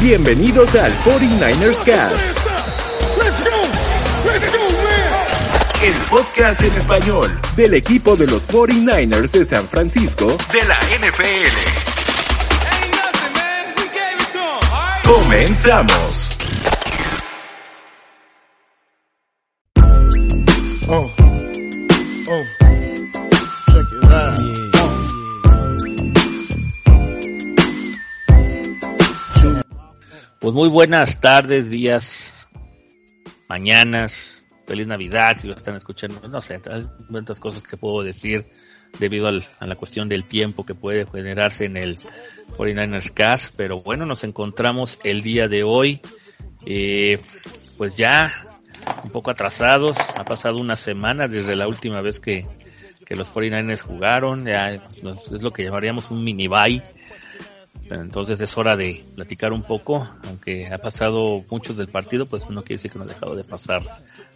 Bienvenidos al 49ers Cast. El podcast en español. Del equipo de los 49ers de San Francisco. De la NFL. Comenzamos. Pues muy buenas tardes, días, mañanas, feliz Navidad, si lo están escuchando, no sé, tantas cosas que puedo decir debido a la cuestión del tiempo que puede generarse en el 49ers Cast, pero bueno, nos encontramos el día de hoy, eh, pues ya un poco atrasados, ha pasado una semana desde la última vez que, los 49ers jugaron, ya es lo que llamaríamos un mini bye, entonces es hora de platicar un poco, aunque ha pasado mucho del partido, pues no quiere decir que no ha dejado de pasar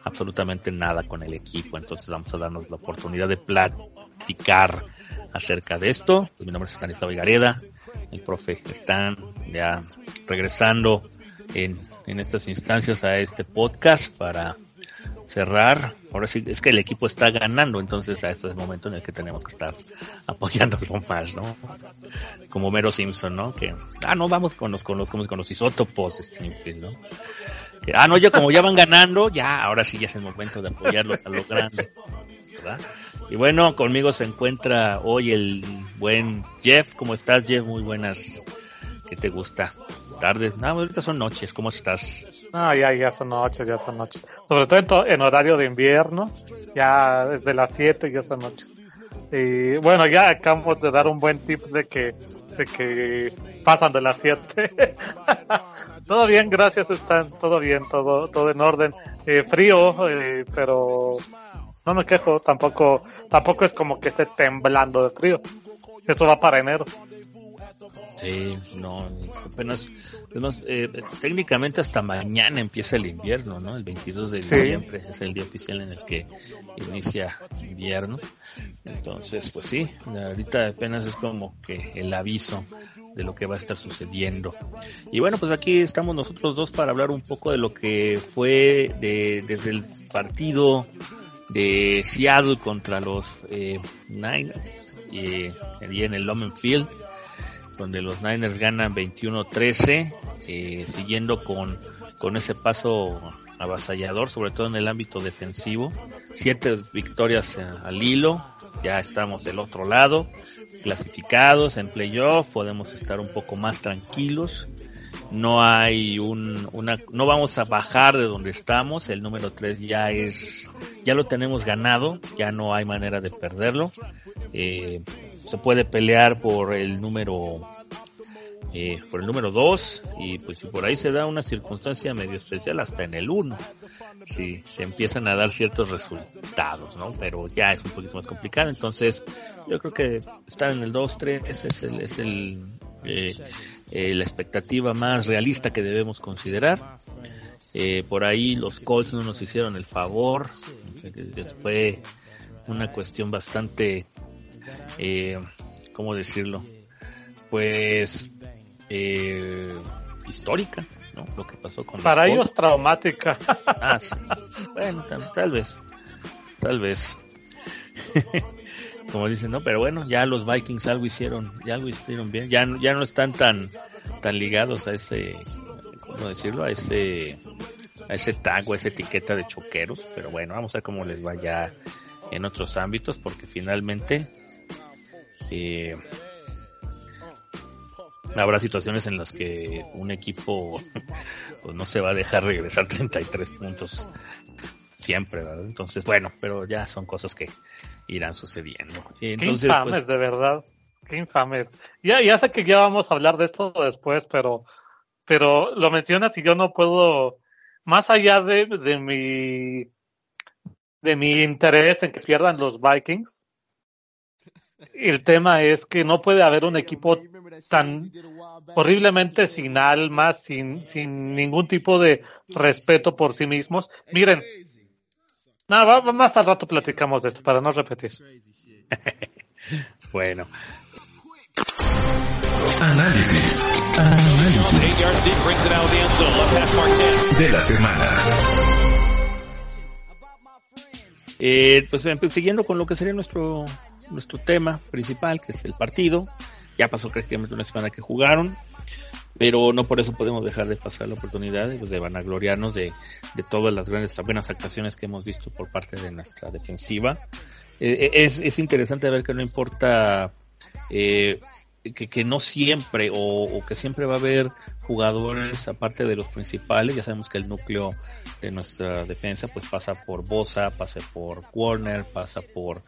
absolutamente nada con el equipo. Entonces vamos a darnos la oportunidad de platicar acerca de esto. Pues mi nombre es Stanislao Vigareda, el profe están ya regresando en, en estas instancias a este podcast para cerrar. Ahora sí, es que el equipo está ganando, entonces a este es el momento en el que tenemos que estar apoyándolo más, ¿no? Como Mero Simpson, ¿no? Que, ah, no, vamos con los, con los, con los isótopos, Stringfield, ¿no? Ah, no, ya como ya van ganando, ya, ahora sí ya es el momento de apoyarlos a lo grande, ¿verdad? Y bueno, conmigo se encuentra hoy el buen Jeff. ¿Cómo estás, Jeff? Muy buenas. ¿Qué te gusta? Tardes. No, ahorita son noches. ¿Cómo estás? No, ya, ya son noches, ya son noches. Sobre todo en, to en horario de invierno. Ya desde las 7 ya son noches. Y bueno, ya acabamos de dar un buen tip de que, de que pasan de las 7. todo bien, gracias, están. Todo bien, todo, todo en orden. Eh, frío, eh, pero no me quejo. Tampoco, tampoco es como que esté temblando de frío. Eso va para enero. Sí, no, apenas, eh, técnicamente hasta mañana empieza el invierno, ¿no? El 22 de diciembre sí. es el día oficial en el que inicia invierno. Entonces, pues sí, ahorita apenas es como que el aviso de lo que va a estar sucediendo. Y bueno, pues aquí estamos nosotros dos para hablar un poco de lo que fue de, desde el partido de Seattle contra los eh, Niners, eh, en el Lomen Field donde los Niners ganan 21-13, eh, siguiendo con, con ese paso avasallador, sobre todo en el ámbito defensivo. Siete victorias al hilo, ya estamos del otro lado, clasificados en playoff, podemos estar un poco más tranquilos. No hay un, una, no vamos a bajar de donde estamos, el número 3 ya es, ya lo tenemos ganado, ya no hay manera de perderlo. Eh, se puede pelear por el número eh, por el número 2 y pues si por ahí se da una circunstancia medio especial hasta en el 1 si se empiezan a dar ciertos resultados no pero ya es un poquito más complicado entonces yo creo que estar en el 2 3 es el, es el eh, eh, la expectativa más realista que debemos considerar eh, por ahí los Colts no nos hicieron el favor fue una cuestión bastante eh, ¿cómo decirlo? Pues eh, histórica, ¿no? Lo que pasó con para ellos Colts. traumática. Ah, sí. Bueno, tal, tal vez, tal vez. Como dicen, no, pero bueno, ya los Vikings algo hicieron, ya algo hicieron bien, ya, ya no están tan, tan ligados a ese, ¿cómo decirlo? A ese, a ese tag o a esa etiqueta de choqueros, pero bueno, vamos a ver cómo les va ya en otros ámbitos, porque finalmente eh, habrá situaciones en las que un equipo pues, no se va a dejar regresar 33 puntos siempre, ¿verdad? Entonces, bueno, pero ya son cosas que irán sucediendo. Entonces, Qué infames, pues, de verdad. Qué infames. Ya, ya sé que ya vamos a hablar de esto después, pero, pero lo mencionas y yo no puedo, más allá de, de mi, de mi interés en que pierdan los Vikings, el tema es que no puede haber un equipo tan horriblemente sin alma, sin, sin ningún tipo de respeto por sí mismos. Miren, nada, no, más al rato platicamos de esto para no repetir. bueno. Análisis. Análisis. De la semana. Eh, pues siguiendo con lo que sería nuestro nuestro tema principal, que es el partido. Ya pasó prácticamente una semana que jugaron, pero no por eso podemos dejar de pasar la oportunidad de vanagloriarnos de, de todas las grandes, buenas actuaciones que hemos visto por parte de nuestra defensiva. Eh, es, es interesante ver que no importa eh, que, que, no siempre o, o, que siempre va a haber jugadores aparte de los principales. Ya sabemos que el núcleo de nuestra defensa pues pasa por Bosa, pasa por Warner, pasa por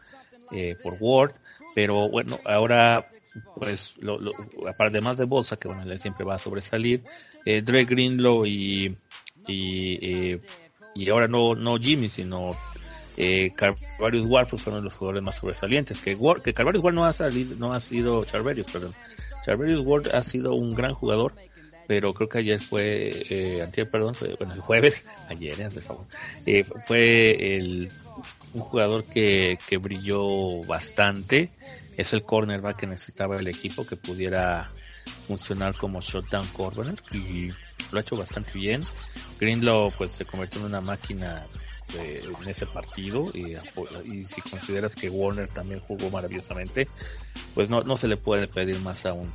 eh, por Ward, pero bueno, ahora pues lo, lo, además de Bosa, que bueno, él siempre va a sobresalir, eh, Dre Greenlow y, y, eh, y ahora no, no Jimmy, sino eh, Carvarius Ward pues fueron los jugadores más sobresalientes, que, Ward, que Carvarius Ward no ha salido, no ha sido Charverius, perdón. Charverius Ward ha sido un gran jugador, pero creo que ayer fue, eh, antier, perdón, fue, bueno, el jueves, ayer, eh, por favor, eh, fue el un jugador que, que brilló bastante. Es el cornerback que necesitaba el equipo que pudiera funcionar como shutdown corner y lo ha hecho bastante bien. Greenlow pues se convirtió en una máquina en ese partido y, y, si consideras que Warner también jugó maravillosamente, pues no, no se le puede pedir más a un,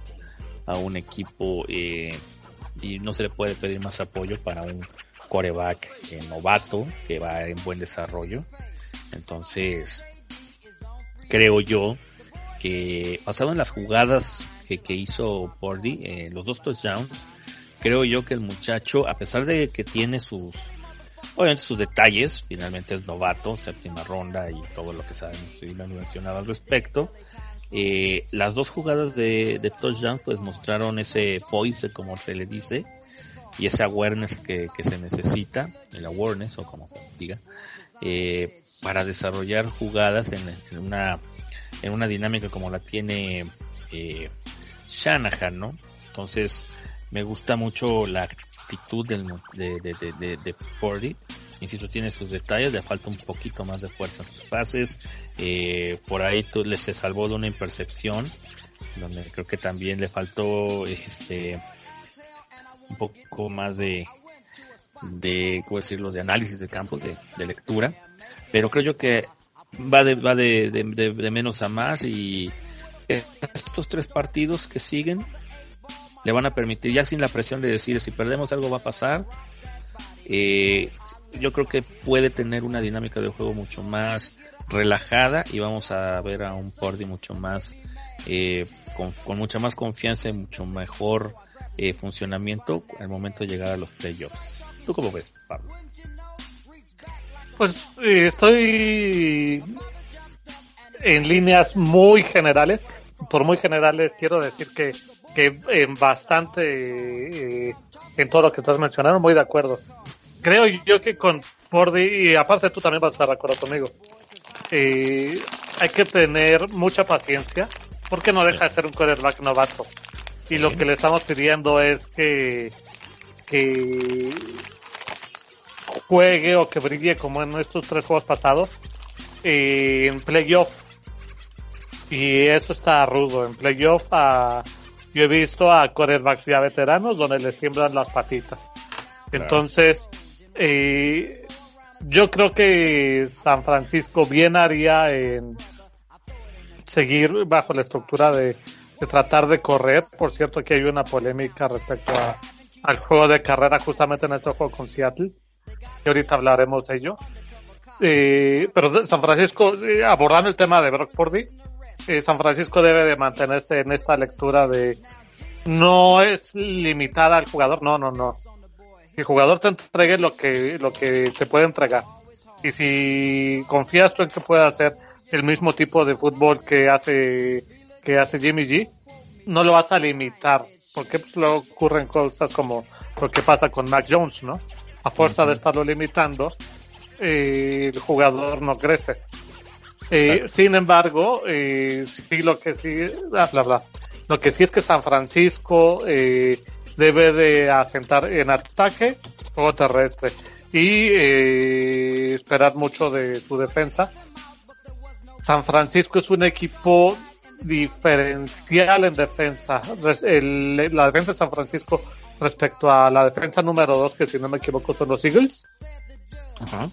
a un equipo eh, y no se le puede pedir más apoyo para un coreback eh, novato que va en buen desarrollo. Entonces, creo yo que basado en las jugadas que, que hizo Pordy, eh, los dos touchdowns, creo yo que el muchacho, a pesar de que tiene sus, obviamente sus detalles, finalmente es novato, séptima ronda y todo lo que sabemos y lo han mencionado al respecto, eh, las dos jugadas de, de touchdown pues mostraron ese poise, como se le dice, y ese awareness que, que se necesita, el awareness o como diga, eh, para desarrollar jugadas en, en, una en una dinámica como la tiene eh, Shanahan, ¿no? Entonces me gusta mucho la actitud del, de, de, de, de. Insisto, tiene sus detalles, le falta un poquito más de fuerza en sus pases. Eh, por ahí tú, le se salvó de una impercepción, donde creo que también le faltó este un poco más de, de, ¿cómo decirlo?, de análisis de campo, de, de lectura. Pero creo yo que va de, va de, de, menos a más y estos tres partidos que siguen le van a permitir, ya sin la presión de decir si perdemos algo va a pasar, eh, yo creo que puede tener una dinámica de juego mucho más relajada y vamos a ver a un Pordy mucho más, eh, con, con, mucha más confianza y mucho mejor eh, funcionamiento al momento de llegar a los playoffs. ¿Tú cómo ves, Pablo? Pues eh, estoy en líneas muy generales. Por muy generales quiero decir que, que en bastante, eh, en todo lo que estás mencionando, muy de acuerdo. Creo yo que con Fordy, y aparte tú también vas a estar de acuerdo conmigo, eh, hay que tener mucha paciencia porque no deja de ser un quarterback novato. Y lo que le estamos pidiendo es que, que juegue o que brille como en estos tres juegos pasados en playoff. Y eso está rudo. En playoff uh, yo he visto a quarterbacks ya veteranos donde les tiemblan las patitas. Claro. Entonces, eh, yo creo que San Francisco bien haría en seguir bajo la estructura de, de tratar de correr. Por cierto que hay una polémica respecto a, al juego de carrera justamente en este juego con Seattle y ahorita hablaremos de ello. Eh, pero San Francisco, eh, abordando el tema de Brock Purdy, eh, San Francisco debe de mantenerse en esta lectura de no es limitada al jugador, no, no, no. El jugador te entregue lo que, lo que te puede entregar. Y si confías tú en que puede hacer el mismo tipo de fútbol que hace, que hace Jimmy G, no lo vas a limitar. Porque pues, luego ocurren cosas como lo que pasa con Mac Jones, ¿no? A fuerza de estarlo limitando, eh, el jugador no crece. Eh, sin embargo, eh, sí lo que sí, bla, bla, bla. Lo que sí es que San Francisco eh, debe de asentar en ataque, juego terrestre y esperar mucho de su defensa. San Francisco es un equipo diferencial en defensa. la defensa de San Francisco respecto a la defensa número 2, que si no me equivoco son los Eagles,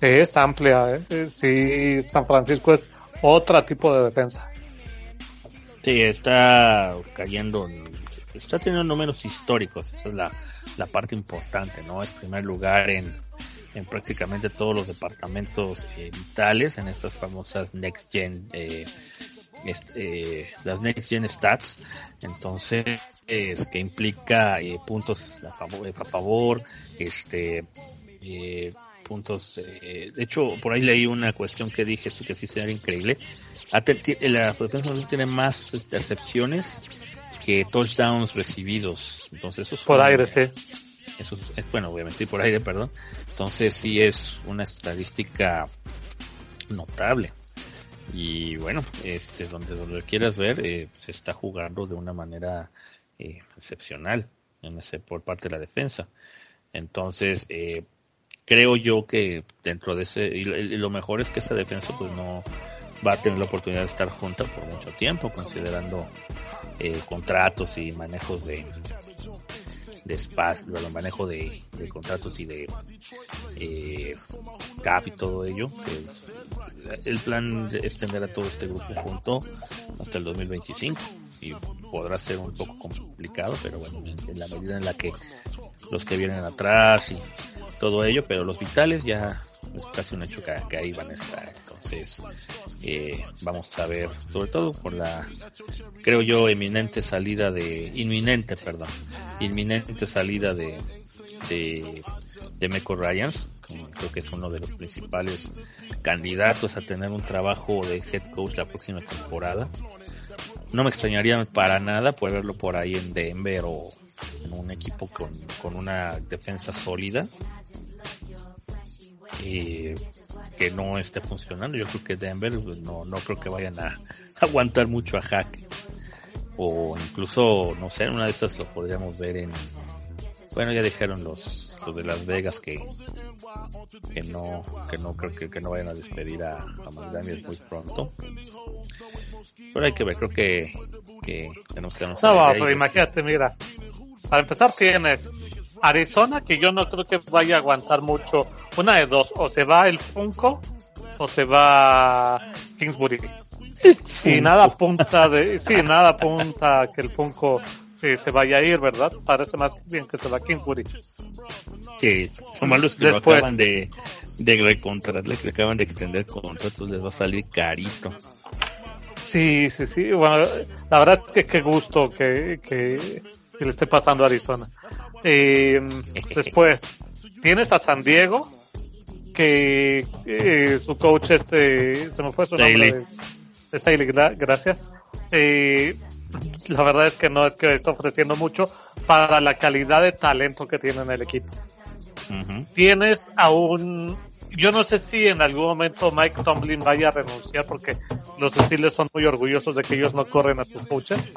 es amplia. ¿eh? Sí, San Francisco es otro tipo de defensa. Sí, está cayendo, está teniendo números históricos, esa es la, la parte importante, ¿no? Es primer lugar en, en prácticamente todos los departamentos eh, vitales, en estas famosas Next Gen, eh, este, las Next Gen Stats. Entonces, es que implica eh, puntos a favor, a favor este, puntos. de hecho, por ahí leí una cuestión que dije que sí sería increíble. La defensa tiene más intercepciones que touchdowns recibidos. Entonces, eso es por aire, sí eso es, bueno, obviamente por aire, perdón. Entonces sí es una estadística notable. Y bueno, este, donde, donde quieras ver, eh, se está jugando de una manera eh, excepcional en ese, por parte de la defensa. Entonces, eh, creo yo que dentro de ese, y, lo mejor es que esa defensa pues no va a tener la oportunidad de estar junta por mucho tiempo, considerando contratos y manejos de, de espacio, el manejo de, contratos y de eh, cap y todo ello. el plan es tener a todo este grupo junto hasta el 2025 y podrá ser un poco complicado, pero bueno, en, la medida en la que los que vienen atrás y todo ello, pero los vitales ya es casi un hecho que, ahí van a estar. Entonces, eh, vamos a ver, sobre todo por la, creo yo, eminente salida de, inminente, perdón, inminente salida de, de, de Meco Ryans, creo que es uno de los principales candidatos a tener un trabajo de head coach la próxima temporada. No me extrañaría para nada poder verlo por ahí en Denver o en un equipo con, con una defensa sólida y que no esté funcionando. Yo creo que Denver pues, no, no creo que vayan a aguantar mucho a Hack. O incluso, no sé, una de esas lo podríamos ver en... Bueno, ya dijeron los, los de Las Vegas que, que no, que no creo que, que no vayan a despedir a, a muy pronto. Pero hay que ver, creo que, que tenemos que... No, pero imagínate, mira, para empezar tienes Arizona, que yo no creo que vaya a aguantar mucho. Una de dos, o se va el Funko o se va Kingsbury. Y nada apunta de, sí, nada apunta que el Funko eh, se vaya a ir, ¿verdad? Parece más bien que se va Kingsbury. Sí, son malos que Después, acaban de, de recontrar, que acaban de extender contratos, les va a salir carito. Sí, sí, sí. Bueno, la verdad es que qué gusto que, que, que le esté pasando a Arizona. Eh, después, tienes a San Diego, que eh, su coach este, se me fue su nombre. Staley, gracias. Eh, la verdad es que no es que está ofreciendo mucho para la calidad de talento que tiene en el equipo. Tienes a un yo no sé si en algún momento Mike Tomlin vaya a renunciar porque los Steelers son muy orgullosos de que ellos no corren a sus coaches.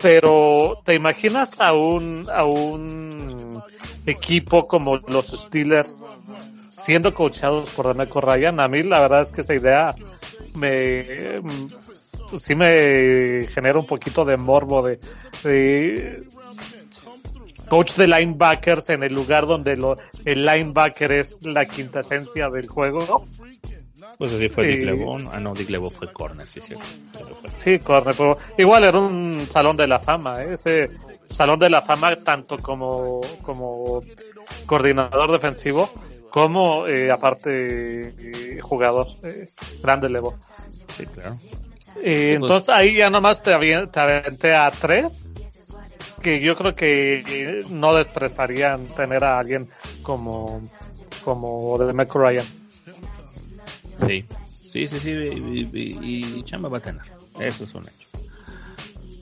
Pero ¿te imaginas a un, a un equipo como los Steelers siendo coachados por Demeco Ryan? A mí la verdad es que esa idea me, sí me genera un poquito de morbo de, de coach de linebackers en el lugar donde lo, el linebacker es la quinta esencia del juego. Pues así fue Dick LeBon. Ah, no, Dick LeBon fue corner, sí, cierto. Sí, corner, pero igual era un salón de la fama, ¿eh? ese salón de la fama tanto como, como coordinador defensivo como eh, aparte eh, jugador eh, grande LeBon. Sí, claro. Pues entonces ahí ya nomás te, te aventé a tres que yo creo que no desprezarían tener a alguien como, como de Mac Ryan. Sí, sí, sí, sí, y, Chamba va a tener, eso es un hecho.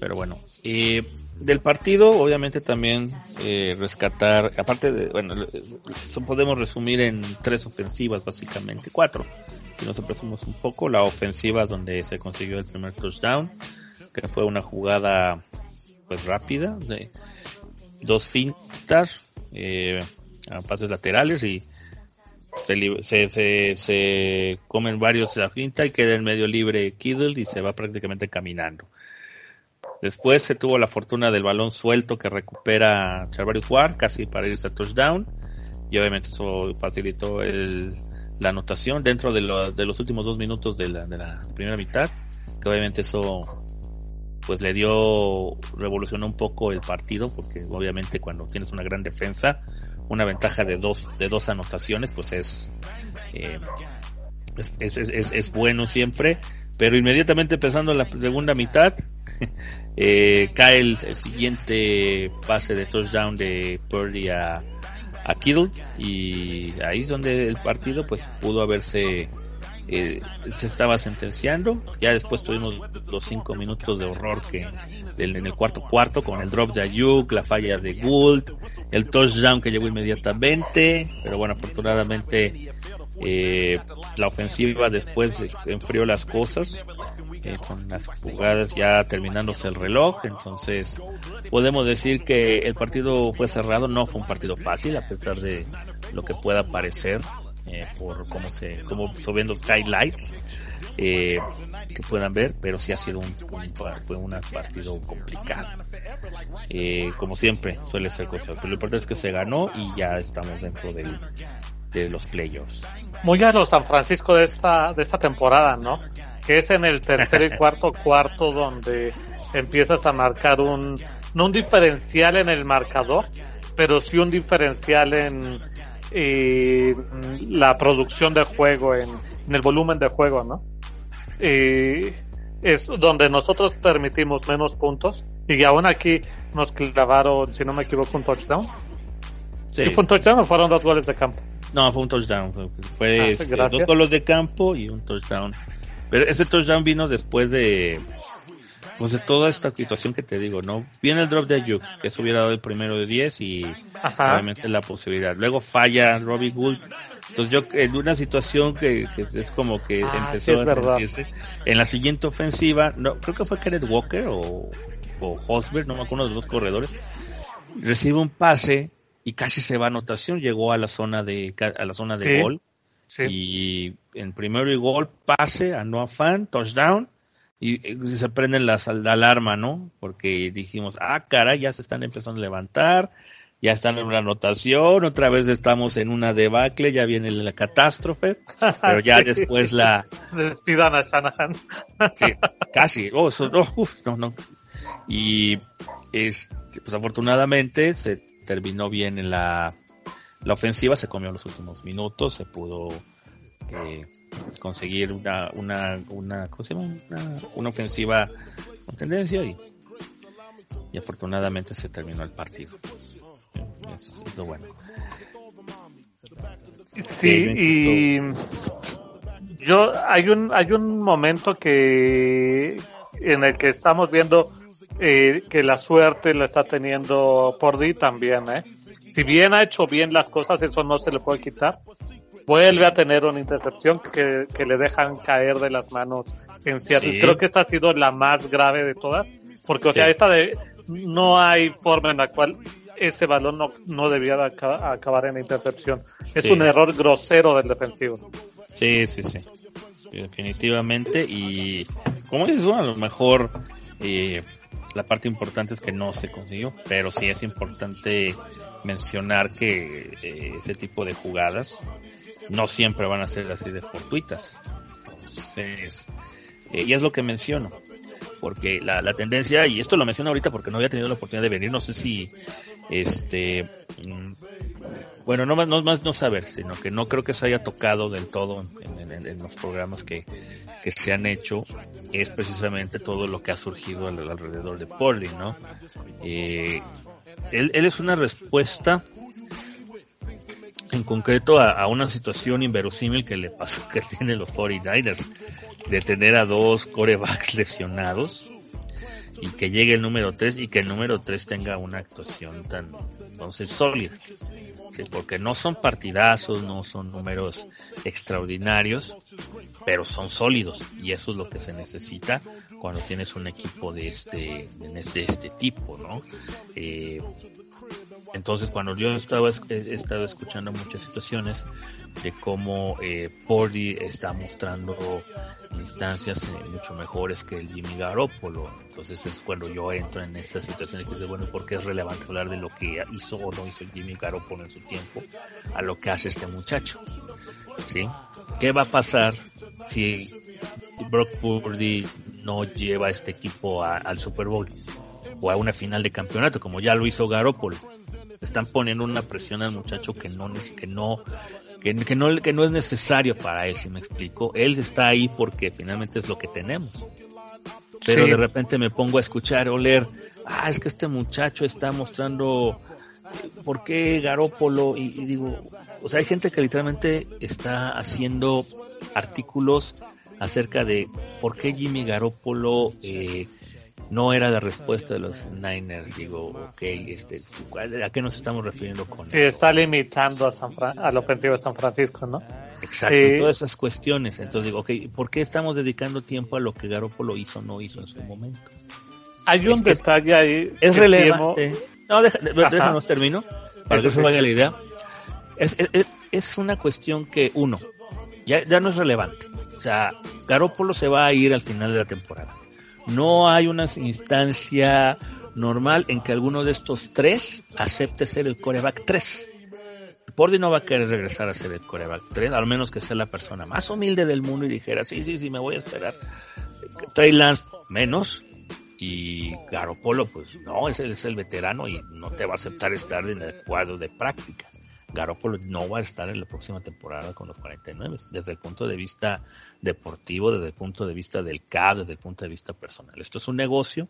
Pero bueno, y del partido, obviamente también eh, rescatar, aparte de, bueno, podemos resumir en tres ofensivas, básicamente, cuatro. Si nos apresamos un poco, la ofensiva donde se consiguió el primer touchdown, que fue una jugada pues rápida, de dos fintas, eh, a pases laterales y se, se, se, comen varios de la finta y queda en medio libre Kiddle y se va prácticamente caminando. Después se tuvo la fortuna del balón suelto que recupera Charvarius Ward casi para irse a touchdown. Y obviamente eso facilitó el, la anotación dentro de, de, los últimos dos minutos de la, de la primera mitad. Que obviamente eso pues le dio, revolucionó un poco el partido, porque obviamente cuando tienes una gran defensa, una ventaja de dos, de dos anotaciones, pues es, eh, es, es, es, es, bueno siempre, pero inmediatamente empezando la segunda mitad, eh, cae el, siguiente pase de touchdown de Purdy a, a Kittle y ahí es donde el partido pues pudo haberse eh, se estaba sentenciando. Ya después tuvimos los cinco minutos de horror que en el cuarto cuarto con el drop de Ayuk, la falla de Gould, el touchdown que llegó inmediatamente, pero bueno, afortunadamente eh, la ofensiva después enfrió las cosas eh, con las jugadas ya terminándose el reloj, entonces podemos decir que el partido fue cerrado, no fue un partido fácil a pesar de lo que pueda parecer eh, por cómo se, como subiendo los highlights eh, que puedan ver, pero sí ha sido un, fue un partido complicado. Eh, como siempre suele ser cosa, pero lo importante es que se ganó y ya estamos dentro del, de los playoffs. Muy a los San Francisco de esta, de esta temporada, ¿no? Que es en el tercer y cuarto cuarto donde empiezas a marcar un, no un diferencial en el marcador, pero sí un diferencial en, y la producción de juego, en, el volumen de juego, ¿no? Y es donde nosotros permitimos menos puntos y aún aquí nos clavaron, si no me equivoco, un touchdown. Sí. ¿Fue un touchdown o fueron dos goles de campo? No, fue un touchdown. Fue, ah, este, dos goles de campo y un touchdown. Pero ese touchdown vino después de pues de toda esta situación que te digo, ¿no? Viene el drop de Ayuk, que eso hubiera dado el primero de 10 y obviamente la posibilidad. Luego falla Robbie Gould. Entonces yo en una situación que, que es como que ah, empezó a sentirse. En la siguiente ofensiva, no, creo que fue Kenneth Walker o, o Hosberg, no me acuerdo de los dos corredores, recibe un pase y casi se va a anotación, llegó a la zona de, a la zona de gol. Y en primero y gol, pase a Noah Fan, touchdown y eh, se prenden las la alarma, ¿no? Porque dijimos, ah, cara, ya se están empezando a levantar, ya están en una anotación, otra vez estamos en una debacle, ya viene la catástrofe, pero ya después la... Despidan a Shanahan. sí, casi, oh, no, no. Y es, pues afortunadamente se terminó bien en la, la ofensiva, se comió los últimos minutos, se pudo eh, conseguir una, una, una, Una, ofensiva con tendencia y, y afortunadamente se terminó el partido. es lo bueno. Sí, y yo hay un hay un momento que en el que estamos viendo eh, que la suerte la está teniendo por di también, ¿eh? Si bien ha hecho bien las cosas, eso no se le puede quitar vuelve a tener una intercepción que, le dejan caer de las manos en Seattle. Creo que esta ha sido la más grave de todas, porque o sea, esta de no hay forma en la cual ese balón no, no debía acabar en intercepción. Es un error grosero del defensivo. Sí, sí, sí. Definitivamente. Y como dices, bueno, a lo mejor eh, la parte importante es que no se consiguió, pero sí es importante mencionar que eh, ese tipo de jugadas no siempre van a ser así de fortuitas. Entonces, eh, y es lo que menciono, porque la, la tendencia, y esto lo menciono ahorita porque no había tenido la oportunidad de venir, no sé si, este, mm, bueno, no más, no más no saber, sino que no creo que se haya tocado del todo en, los programas que, que se han hecho, es precisamente todo lo que ha surgido alrededor de Portland, ¿no? Eh, él, él es una respuesta en concreto a, una situación inverosímil que le pasó que tiene los 49ers de tener a dos corebacks lesionados y que llegue el número 3 y que el número 3 tenga una actuación tan entonces sólida que porque no son partidazos no son números extraordinarios pero son sólidos y eso es lo que se necesita cuando tienes un equipo de este de este tipo no eh, Entonces, cuando yo estaba, he estado escuchando muchas situaciones de cómo eh, Pordy está mostrando instancias eh, mucho mejores que el Jimmy Garoppolo. Entonces es cuando yo entro en esta situación y dice, bueno, ¿por qué es relevante hablar de lo que hizo o no hizo el Jimmy Garoppolo en su tiempo a lo que hace este muchacho? ¿Sí? ¿Qué va a pasar si Brock Purdy no lleva a este equipo al Super Bowl? o a una final de campeonato, como ya lo hizo Garoppolo. Están poniendo una presión al muchacho que no, que no, que, no, que no es necesario para él, si me explico. Él está ahí porque finalmente es lo que tenemos. Pero de repente me pongo a escuchar o leer, ah, es que este muchacho está mostrando por qué Garópolo y, digo, o sea, hay gente que literalmente está haciendo artículos acerca de por qué Jimmy Garoppolo eh, no era la respuesta de los Niners. Digo, ok, este, ¿a qué nos estamos refiriendo con sí, está limitando a, San a la ofensiva de San Francisco, ¿no? Exacto, todas esas cuestiones. Entonces digo, ok, ¿por qué estamos dedicando tiempo a lo que Garoppolo hizo o no hizo en su momento? Hay un detalle ahí. Es relevante. No, déjanos termino, para que se vaya la idea. Es, es, es, una cuestión que, uno, ya, ya no es relevante. O sea, Garoppolo se va a ir al final de la temporada no hay una instancia normal en que alguno de estos tres acepte ser el coreback 3. Pordy no va a querer regresar a ser el coreback 3, al menos que sea la persona más humilde del mundo y dijera, sí, sí, sí, me voy a esperar. Trey Lance menos y Garopolo pues no, ese es el veterano y no te va a aceptar estar en el cuadro de práctica. Garoppolo no va a estar en la próxima temporada con los 49, desde el punto de vista deportivo, desde el punto de vista del CAB, desde el punto de vista personal. Esto es un negocio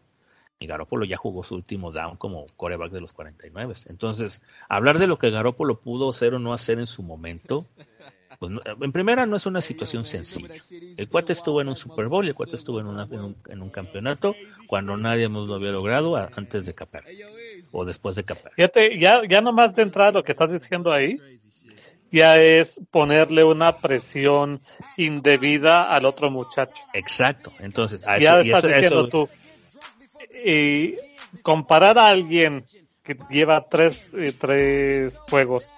y Garoppolo ya jugó su último down como coreback de los 49. Entonces, hablar de lo que Garoppolo pudo hacer o no hacer en su momento, pues, en primera no es una situación sencilla. El cuate estuvo en un Super Bowl el cuate estuvo en, en, un, campeonato cuando nadie más lo había logrado antes de Capar o después de Capar. Fíjate, ya, ya nomás de entrada lo que estás diciendo ahí, ya es ponerle una presión indebida al otro muchacho. Exacto, entonces, ya estás diciendo tú. Y comparar a alguien que lleva tres, eh, tres juegos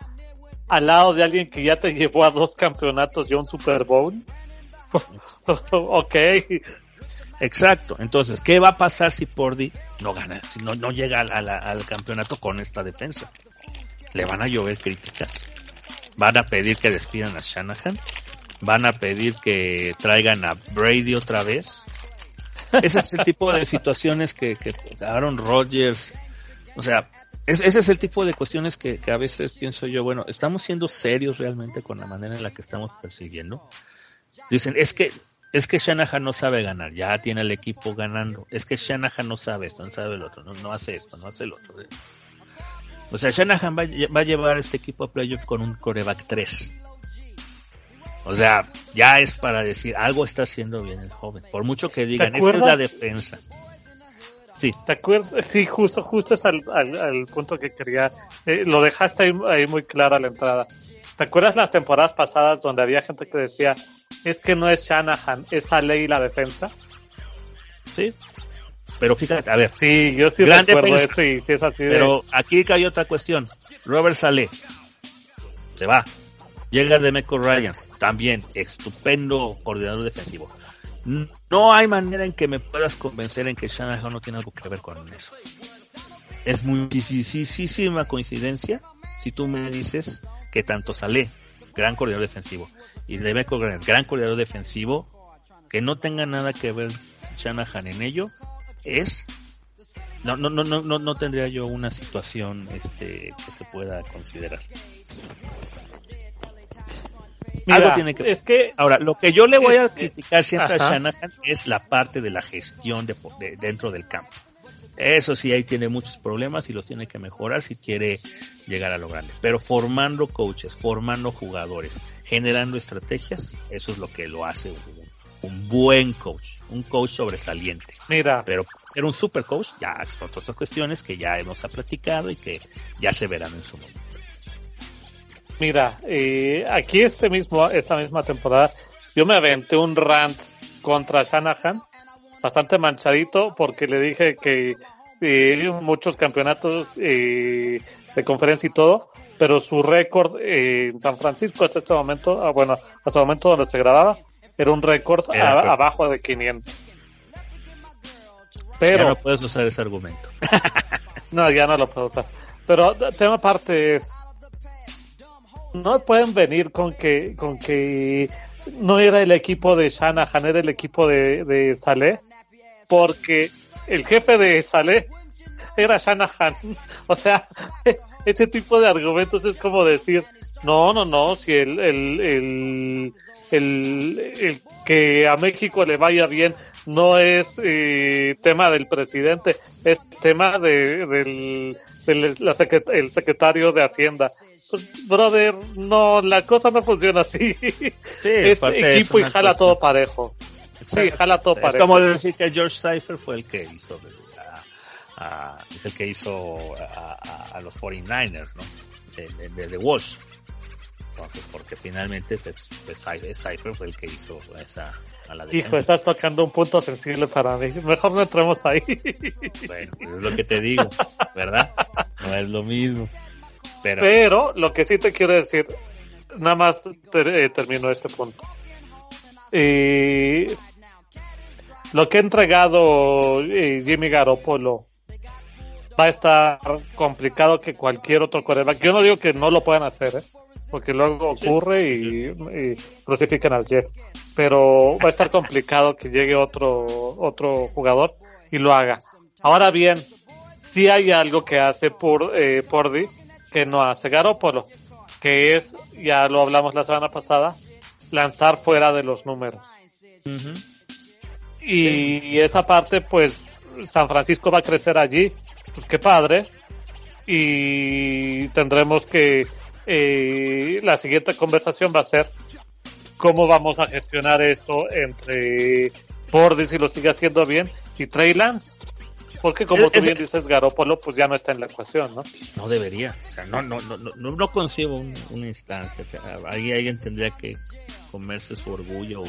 al lado de alguien que ya te llevó a dos campeonatos y un Super Bowl. ok. Exacto. Entonces, ¿qué va a pasar si Pordy no gana, si no, no llega al campeonato con esta defensa? Le van a llover críticas. Van a pedir que despidan a Shanahan. Van a pedir que traigan a Brady otra vez. Ese es el tipo de situaciones que, que Aaron Rodgers, o sea, ese es el tipo de cuestiones que, a veces pienso yo, bueno, ¿estamos siendo serios realmente con la manera en la que estamos persiguiendo? Dicen, es que, es que Shanahan no sabe ganar, ya tiene el equipo ganando. Es que Shanahan no sabe esto, no sabe el otro, no, hace esto, no hace el otro. O sea, Shanahan va, va a llevar este equipo a playoff con un coreback 3. O sea, ya es para decir, algo está haciendo bien el joven. Por mucho que digan, es la defensa. Sí. ¿Te acuerdas? Sí, justo, justo es al, al, punto que quería. Eh, lo dejaste ahí, ahí, muy clara la entrada. ¿Te acuerdas las temporadas pasadas donde había gente que decía, es que no es Shanahan, es ley la defensa? Sí. Pero fíjate, a ver. Sí, yo sí recuerdo eso y sí es así Pero aquí hay otra cuestión. Robert Saleh se va. Llega de Meco Ryan, también estupendo coordinador defensivo. No hay manera en que me puedas convencer en que Shanahan no tiene algo que ver con eso. Es muchísima coincidencia si tú me dices que tanto Saleh, gran coordinador defensivo, y Demeco gran coordinador defensivo, que no tenga nada que ver Shanahan en ello, es no no no no no tendría yo una situación este que se pueda considerar algo tiene que Es que, Ahora, lo que yo le voy a criticar siempre a Shanahan es la parte de la gestión de, dentro del campo. Eso sí, ahí tiene muchos problemas y los tiene que mejorar si quiere llegar a lo grande. Pero formando coaches, formando jugadores, generando estrategias, eso es lo que lo hace un, buen coach, un coach sobresaliente. Mira. Pero ser un super coach, ya son otras cuestiones que ya hemos platicado y que ya se verán en su momento. Mira, eh, aquí este mismo, esta misma temporada, yo me aventé un rant contra Shanahan, bastante manchadito, porque le dije que eh, muchos campeonatos eh, de conferencia y todo, pero su récord en San Francisco hasta este momento, ah, bueno, hasta el momento donde se grababa, era un récord abajo de 500. Pero ya no puedes usar ese argumento. no, ya no lo puedo usar. Pero tema aparte es no pueden venir con que con que no era el equipo de Shanahan, era el equipo de, de Saleh, porque el jefe de Saleh era Shanahan. O sea, ese tipo de argumentos es como decir, no, no, no, si el, el, el, el, que a México le vaya bien no es eh, tema del presidente, es tema de, del, el secretario de Hacienda. Brother, no, la cosa no funciona así. Sí, es equipo y jala todo parejo. Sí, jala todo parejo. Es como decir que George Cypher fue el que hizo, es el que hizo a, los 49ers, ¿no? De, de, Walsh. Entonces, porque finalmente pues, pues Cypher fue el que hizo esa, a la Hijo, estás tocando un punto sensible para mí. Mejor no entremos ahí. Bueno, es lo que te digo, ¿verdad? No es lo mismo. Pero, lo que sí te quiero decir, nada más eh, termino este punto. lo que ha entregado eh, Jimmy Garoppolo va a estar complicado que cualquier otro coreback. Yo no digo que no lo puedan hacer, ¿eh? porque luego ocurre y, crucifican al Jeff. Pero va a estar complicado que llegue otro, otro jugador y lo haga. Ahora bien, si hay algo que hace por eh, Pordy que no hace Garópolo, que es, ya lo hablamos la semana pasada, lanzar fuera de los números. y, esa parte, pues, San Francisco va a crecer allí, pues qué padre. Y tendremos que, eh, la siguiente conversación va a ser cómo vamos a gestionar esto entre Bordy si lo sigue haciendo bien y Trey Lance porque como tú bien dices, Garópolo pues ya no está en la ecuación, ¿no? No debería, o sea, no, no, no, no, no concibo una instancia, o sea, ahí alguien tendría que comerse su orgullo,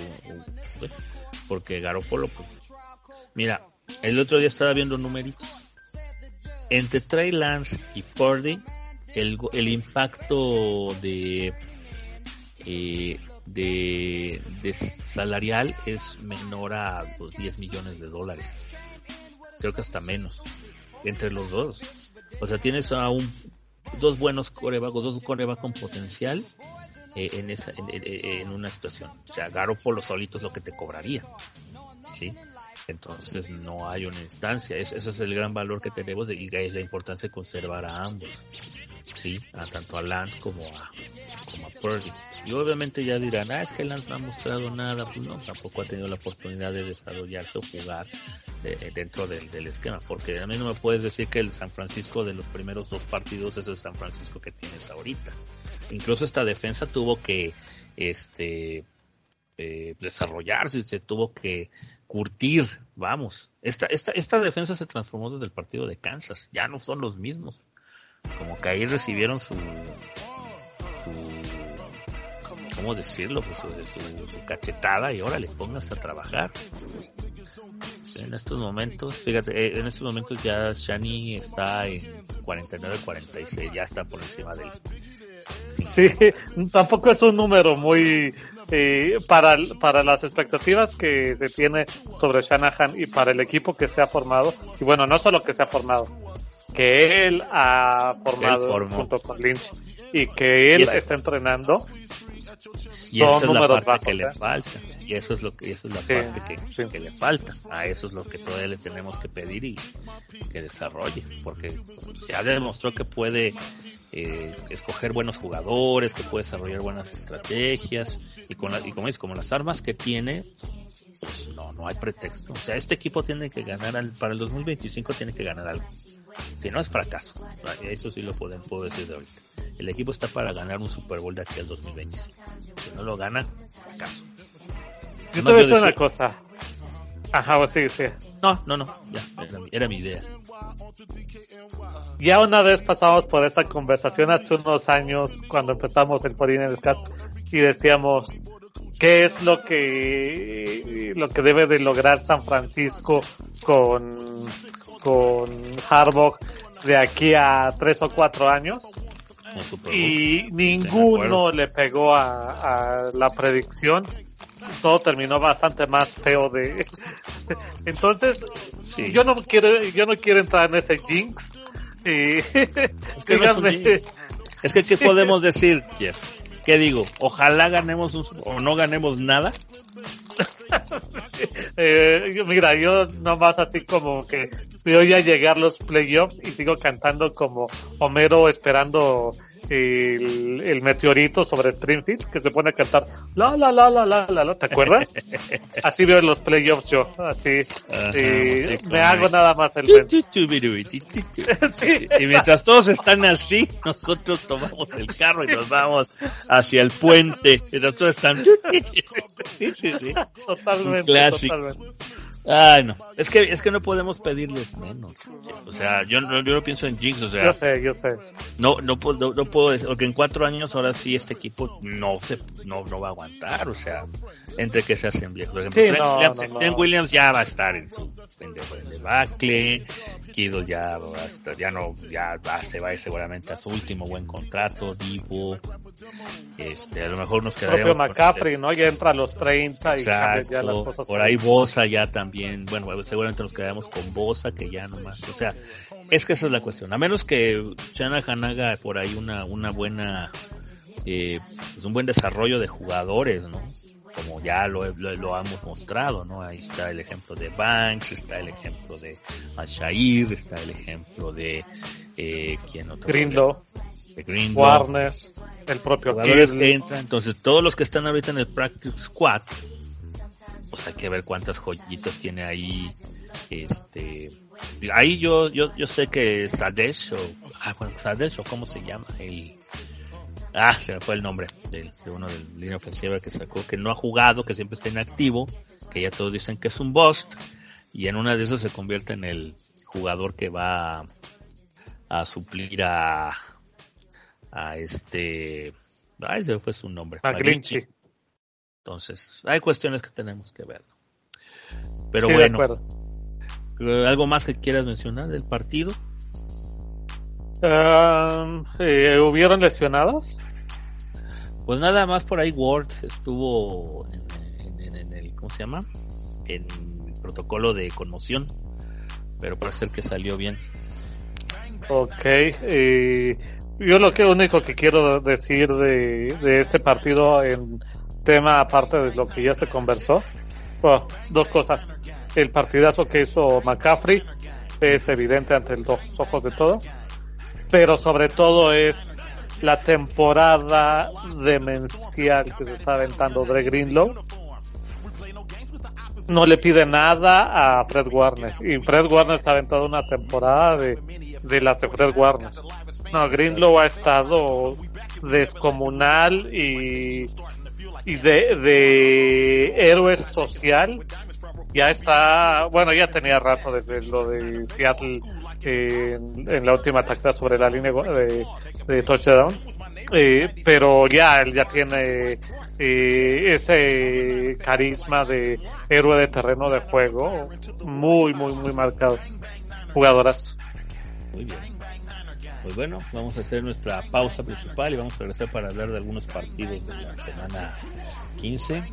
porque Garópolo, pues, mira, el otro día estaba viendo numeritos. Entre Trey Lance y Purdy, el, el impacto de, eh, de, de salarial es menor a los 10 millones de dólares creo que hasta menos, entre los dos. O sea, tienes a dos buenos corebacos, dos corebacos con potencial eh, en, esa, en, una situación. O sea, Garoppolo solito es lo que te cobraría. ¿Sí? Entonces no hay una instancia. ese es el gran valor que tenemos y es la importancia de conservar a ambos. Sí, a tanto a Lance como a, como a Purdy. Y obviamente ya dirán, ah, es que Lance no ha mostrado nada. Pues no, tampoco ha tenido la oportunidad de desarrollarse o jugar dentro del, esquema. Porque a mí no me puedes decir que el San Francisco de los primeros dos partidos es el San Francisco que tienes ahorita. Incluso esta defensa tuvo que este eh, desarrollarse, se tuvo que curtir, vamos. Esta, esta, esta defensa se transformó desde el partido de Kansas, ya no son los mismos. Como que ahí recibieron su, su ¿cómo decirlo? Pues su, cachetada y órale, póngase a trabajar. En estos momentos, fíjate, eh, en estos momentos ya Shani está en 49-46, ya está por encima del... Sí, tampoco es un número muy eh, para, para las expectativas que se tiene sobre Shanahan y para el equipo que se ha formado, y bueno, no solo que se ha formado, que él ha formado junto con Lynch y que él está entrenando, y esa es la parte que le ¿eh? falta. Y eso es lo que, eso es la parte que, le falta. A eso es lo que todavía le tenemos que pedir y que desarrolle. Porque ya demostró que puede eh, escoger buenos jugadores, que puede desarrollar buenas estrategias. Y con y como es, como las armas que tiene, pues no, no hay pretexto. O sea, este equipo tiene que ganar al, para el 2025 tiene que ganar algo que no es fracaso. Esto sí lo pueden, puedo decir de ahorita. El equipo está para ganar un Super Bowl de aquí al 2020. Si no lo gana, fracaso. Yo te voy a decir una cosa. Ajá, sí, sí. No, no, no, ya, era, mi idea. Ya una vez pasamos por esa conversación hace unos años cuando empezamos el Podín en y decíamos qué es lo que lo que debe de lograr San Francisco con con Harbaugh, de aquí a tres o cuatro años y ninguno le pegó a, a, la predicción. Todo terminó bastante más feo de. Entonces, sí. yo no quiero, yo no quiero entrar en ese jinx. Y es que, es que ¿qué podemos decir, Jeff? ¿Qué digo? Ojalá ganemos o no ganemos nada. eh, mira, yo nomás así como que veo ya llegar los playoffs y sigo cantando como Homero esperando el, el, meteorito sobre Springfield que se pone a cantar la la la la la la, ¿te acuerdas? así veo los playoffs yo, así y me hago nada más el Y mientras todos están así, nosotros tomamos el carro y nos vamos hacia el puente. Mientras todos están Totalmente, clásico. totalmente. Ay, no. Es que, es que no podemos pedirles menos. O sea, yo, yo no pienso en Jinx, o sea. Yo sé, yo sé. No, no, no, no puedo decir, porque en cuatro años ahora sí este equipo no se, no, no va a aguantar, o sea, entre que se hacen viejos. Por ejemplo, Sí, Trent no, Williams, no, no. Trent Williams ya va a estar en su pendejo de debacle, Kittle ya va a estar, ya no, ya va, se va a ir seguramente a su último buen contrato, Divo, este, a lo mejor nos propio quedaríamos con McCaffrey, ¿no? Ya entra a los 30 y ya las cosas. Por ahí Bosa ya también, bueno, seguramente nos quedamos con Bosa, que ya nomás, o sea, es que esa es la cuestión. A menos que Shanahan haga por ahí una, una buena, eh, pues un buen desarrollo de jugadores, ¿no? Como ya lo, lo, lo hemos mostrado, ¿no? Ahí está el ejemplo de Banks, está el ejemplo de Ashair, está el ejemplo de, eh, ¿quién otro? Greenlow, De. Warner, el propio jugadores que entran. Entonces, todos los que están ahorita en el Practice Squad, pues hay que ver cuántas joyitas tiene ahí. Este, ahí yo, yo, yo sé que Sadesh o, ah, bueno, Sadesh o cómo se llama, el, ah, se me fue el nombre de, de uno del línea ofensiva que sacó, que no ha jugado, que siempre está inactivo, que ya todos dicen que es un bust, y en una de esas se convierte en el jugador que va a, a suplir a, a este, ay, se me fue su nombre. A McGlinchey. Glitchy. Entonces, hay cuestiones que tenemos que ver. Pero Sí, de bueno, acuerdo. ¿algo más que quieras mencionar del partido? Um, eh, ¿Hubieron lesionados? Pues nada más por ahí Ward estuvo en, el, ¿cómo se llama? En el protocolo de conmoción, pero parece que salió bien. Ok. eh, yo lo que único que quiero decir de, de este partido en tema aparte de lo que ya se conversó, bueno, dos cosas. El partidazo que hizo McCaffrey es evidente ante los ojos de todos, pero sobre todo es la temporada demencial que se está aventando Dre Greenlow. No le pide nada a Fred Warner. Y Fred Warner se ha aventado una temporada de, de las de Fred Warner. No, Greenlow ha estado descomunal y, y de, de héroe social. Ya está, bueno, ya tenía rato desde lo de Seattle en, en la última tacta sobre la línea de, de touchdown. Eh, pero ya él ya tiene eh, ese carisma de héroe de terreno de juego muy, muy, muy marcado. Jugadoras. Muy bien. Pues bueno, vamos a hacer nuestra pausa principal y vamos a regresar para hablar de algunos partidos de la semana 15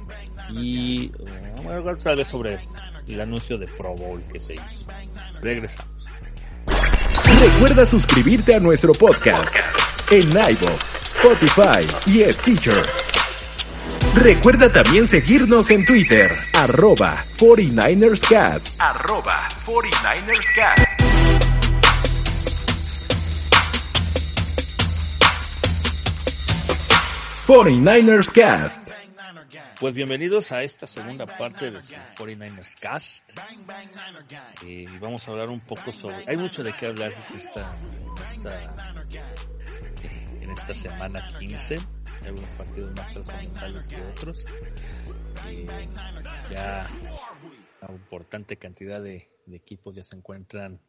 y eh, vamos a hablar tal vez sobre el anuncio de Pro Bowl que se hizo. Regresamos. Recuerda suscribirte a nuestro podcast en iVoox, Spotify y Stitcher. Recuerda también seguirnos en Twitter, arroba 49ersCast, arroba 49ersCast. ers Cast. Pues bienvenidos a esta segunda parte de su 49ers Cast. Eh, vamos a hablar un poco sobre... Hay mucho de qué hablar esta, esta, eh, en esta semana 15. Hay algunos partidos más trascendentales que otros. Eh, ya una importante cantidad de, de equipos ya se encuentran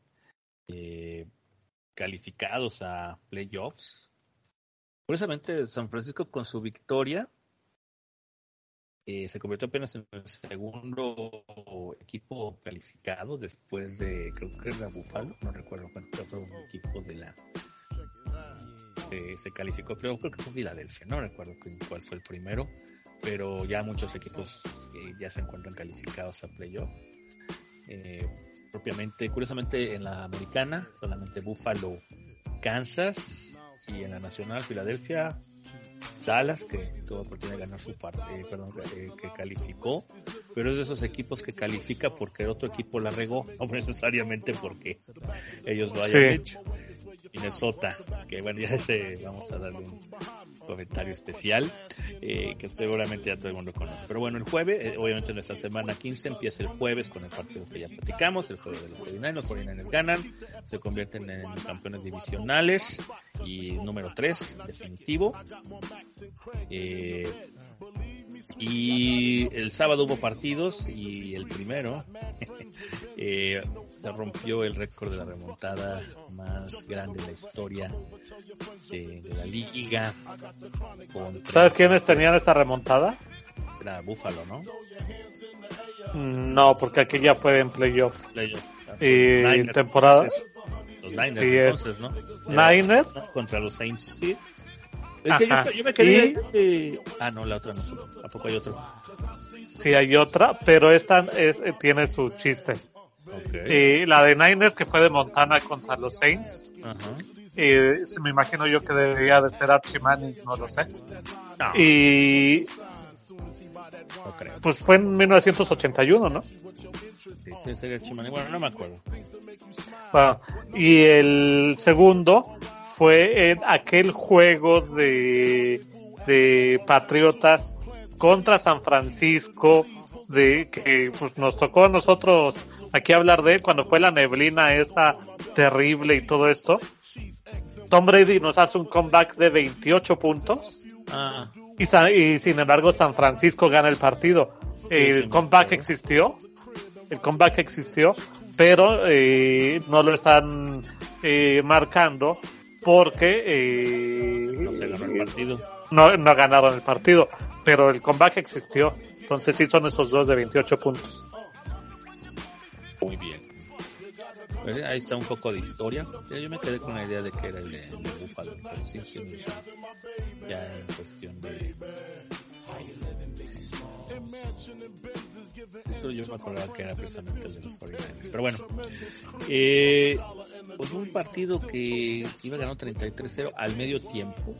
eh, calificados a playoffs. Curiosamente, San Francisco con su victoria eh, se convirtió apenas en el segundo equipo calificado después de, creo que era Buffalo, no recuerdo cuál otro equipo de la se calificó, pero creo que fue Filadelfia, no recuerdo cuál fue el primero, pero ya muchos equipos ya se encuentran calificados a playoff. Eh, propiamente, curiosamente en la americana, solamente Buffalo, Kansas y en la nacional Filadelfia, Dallas, que tuvo oportunidad de ganar su parte, eh, perdón, eh, que calificó, pero es de esos equipos que califica porque el otro equipo la regó, no necesariamente porque ellos lo hayan hecho. Minnesota, que bueno, ya ese, vamos a darle un comentario especial, eh, que seguramente ya todo el mundo conoce. Pero bueno, el jueves, eh, obviamente nuestra semana 15 empieza el jueves con el partido que ya platicamos, el juego de los 49 los 49 ganan, se convierten en campeones divisionales y número 3, definitivo. Eh, y el sábado hubo partidos y el primero eh, se rompió el récord de la remontada más grande de la historia de, la liga. ¿Sabes quiénes tenían esta remontada? Era Buffalo, ¿no? No, porque aquí ya fue en playoff. y temporada. los Niners, entonces, ¿no? Niners. Contra los Saints, sí. Es que yo, me quedé. Ah, no, la otra no. ¿A poco hay otra? Sí, hay otra, pero esta es, tiene su chiste. Y la de Niners que fue de Montana contra los Saints. Y me imagino yo que debería de ser Archie Manning, no lo sé. Y pues fue en 1981, ¿no? Sí, sí, sería Archie Manning. Bueno, no me acuerdo. y el segundo fue en aquel juego de, de Patriotas contra San Francisco de que pues, nos tocó a nosotros aquí hablar de cuando fue la neblina esa terrible y todo esto. Tom Brady nos hace un comeback de 28 puntos ah. y, y, sin embargo San Francisco gana el partido. el comeback existió, el comeback existió, pero eh, no lo están eh, marcando porque eh, no se ganó el partido. No, no ganaron el partido, pero el comeback existió. Entonces sí son esos dos de 28 puntos. Muy bien. Pues ahí está un poco de historia. Yo me quedé con la idea de que era el de, pero sí, sí, ya en cuestión de... Esto yo me acordaba que era precisamente el de los 49 Pero bueno, eh, pues un partido que iba ganando 33-0 al medio tiempo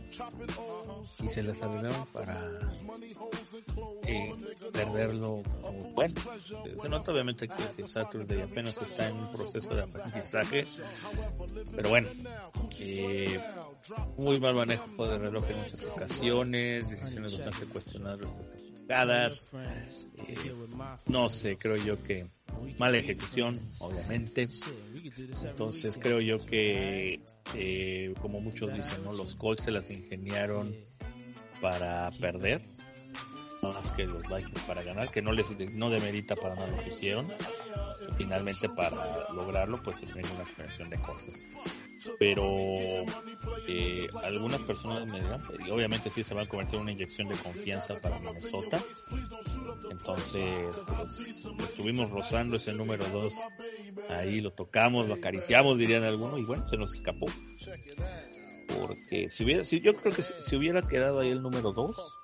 y se las arreglaron para eh, perderlo bueno. Se nota obviamente que Saturday apenas está en un proceso de aprendizaje, pero bueno, eh, muy mal manejo de reloj en muchas ocasiones, decisiones bastante cuestionadas respecto a jugadas, eh, no sé, creo yo que mala ejecución, obviamente. Entonces creo yo que, eh, como muchos dicen, ¿no? los Colts se las ingeniaron para perder más que los Vikings para ganar, que no les no demerita para nada lo que hicieron. finalmente para lograrlo pues se tiene una combinación de cosas. Pero eh, algunas personas me dirán, y obviamente sí se va a convertir en una inyección de confianza para Minnesota. Entonces, pues, estuvimos rozando ese número 2. Ahí lo tocamos, lo acariciamos, dirían algunos, y bueno, se nos escapó porque si hubiera, si, yo creo que si, hubiera quedado ahí el número 2,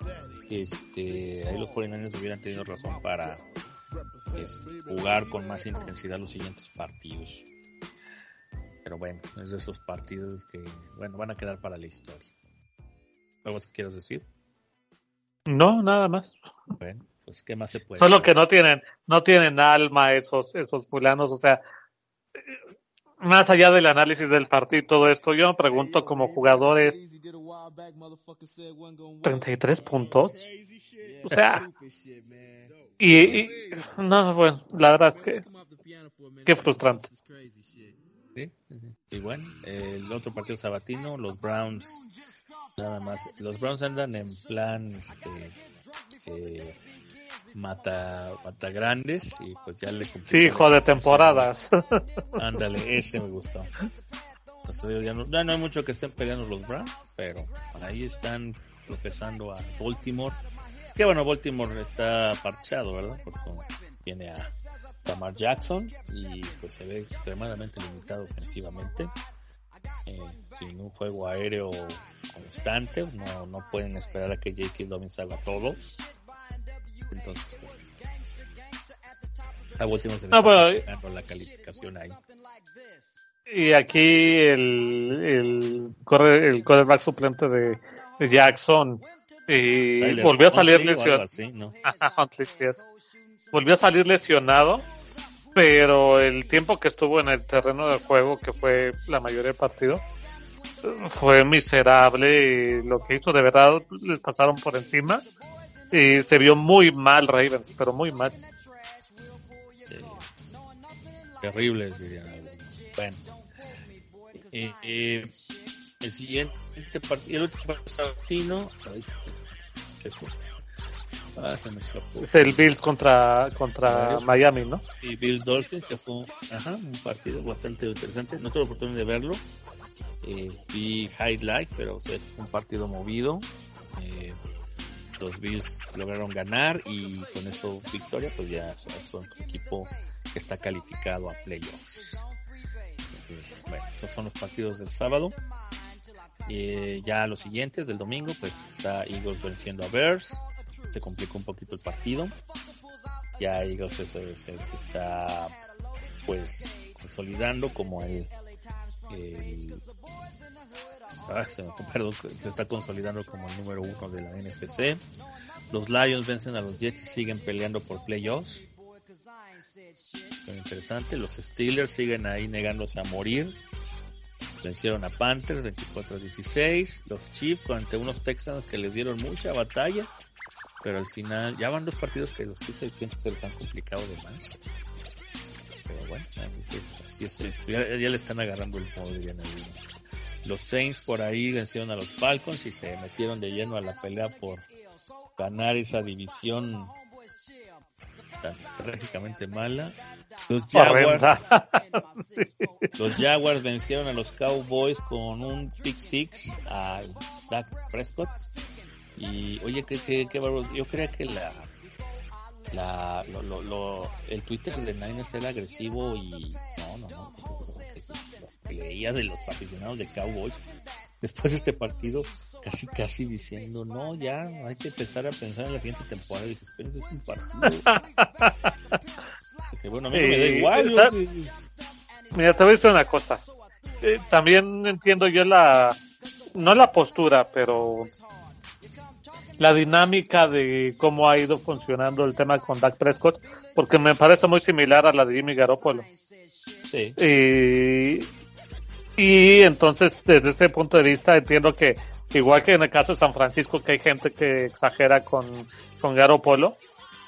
este, ahí los 49 hubieran tenido razón para jugar con más intensidad los siguientes partidos. Pero bueno, es de esos partidos que, bueno, van a quedar para la historia. ¿Algo que quieres decir? No, nada más. Bueno, pues qué más se puede. Solo que no tienen, no tienen alma esos, esos fulanos, o sea, más allá del análisis del partido y todo esto, yo me pregunto como jugadores, 33 puntos. O sea, y, no, bueno, la verdad es que qué frustrante. Sí, y bueno, el otro partido sabatino, los Browns, nada más, los Browns andan en plan, este, mata, mata grandes y pues ya le Sí, hijo de temporadas. Ándale, ese me gustó. Ya no, no, hay mucho que estén peleando los Browns, pero ahí están tropezando a Baltimore Que bueno, Baltimore está parchado, ¿verdad? Porque tiene a Tamar Jackson y pues se ve extremadamente limitado ofensivamente. Eh, sin un juego aéreo constante, no, no pueden esperar a que J.K. Dobbins haga todo. Entonces, pues, a Baltimore se la calificación ahí. Y aquí el, el, corre, el quarterback suplente de, Jackson y volvió a salir lesionado. Volvió a salir lesionado, pero el tiempo que estuvo en el terreno del juego, que fue la mayoría del partido, fue miserable y lo que hizo de verdad les pasaron por encima y se vio muy mal Ravens, pero muy mal. terrible, diría. Bueno, eh, el siguiente partido, el último partido, ah, se me Es el Bills contra, contra Miami, ¿no? Y Bills Dolphins, que fue ajá, un partido bastante interesante. No tuve la oportunidad de verlo. Eh, vi highlights, pero fue un partido movido. Eh, los Bills lograron ganar y con eso victoria, pues ya son, equipo que está calificado a playoffs. Bueno, esos son los partidos del sábado. Eh, ya los siguientes del domingo, pues está Eagles venciendo a Bears. Se complicó un poquito el partido. Ya Eagles se, está pues consolidando como el, ah, se, está consolidando como el número uno de la NFC. Los Lions vencen a los Jets y siguen peleando por playoffs interesante. Los Steelers siguen ahí negándose a morir. Vencieron a Panthers 24 16. Los Chiefs ante unos Texans que les dieron mucha batalla. Pero al final ya van dos partidos que los Chiefs siempre se les han complicado de más. Pero bueno, así es, Ya, le están agarrando el modo, Los Saints por ahí vencieron a los Falcons y se metieron de lleno a la pelea por ganar esa división tan trágicamente mala. Los Jaguars, los Jaguars vencieron a los Cowboys con un pick six a Dak Prescott. Y oye, que, que, yo creía que la, la lo, lo, el Twitter de Niners era agresivo y no, no, no. Leía de los aficionados de Cowboys después de este partido casi casi diciendo no ya hay que empezar a pensar en la siguiente temporada y dije es un partido bueno a mí me da igual mira te voy a decir una cosa. Eh, también entiendo yo la no la postura pero la dinámica de cómo ha ido funcionando el tema con Dak Prescott porque me parece muy similar a la de Jimmy Garoppolo. Sí. Y y entonces, desde ese punto de vista, entiendo que, igual que en el caso de San Francisco, que hay gente que exagera con, con Garoppolo,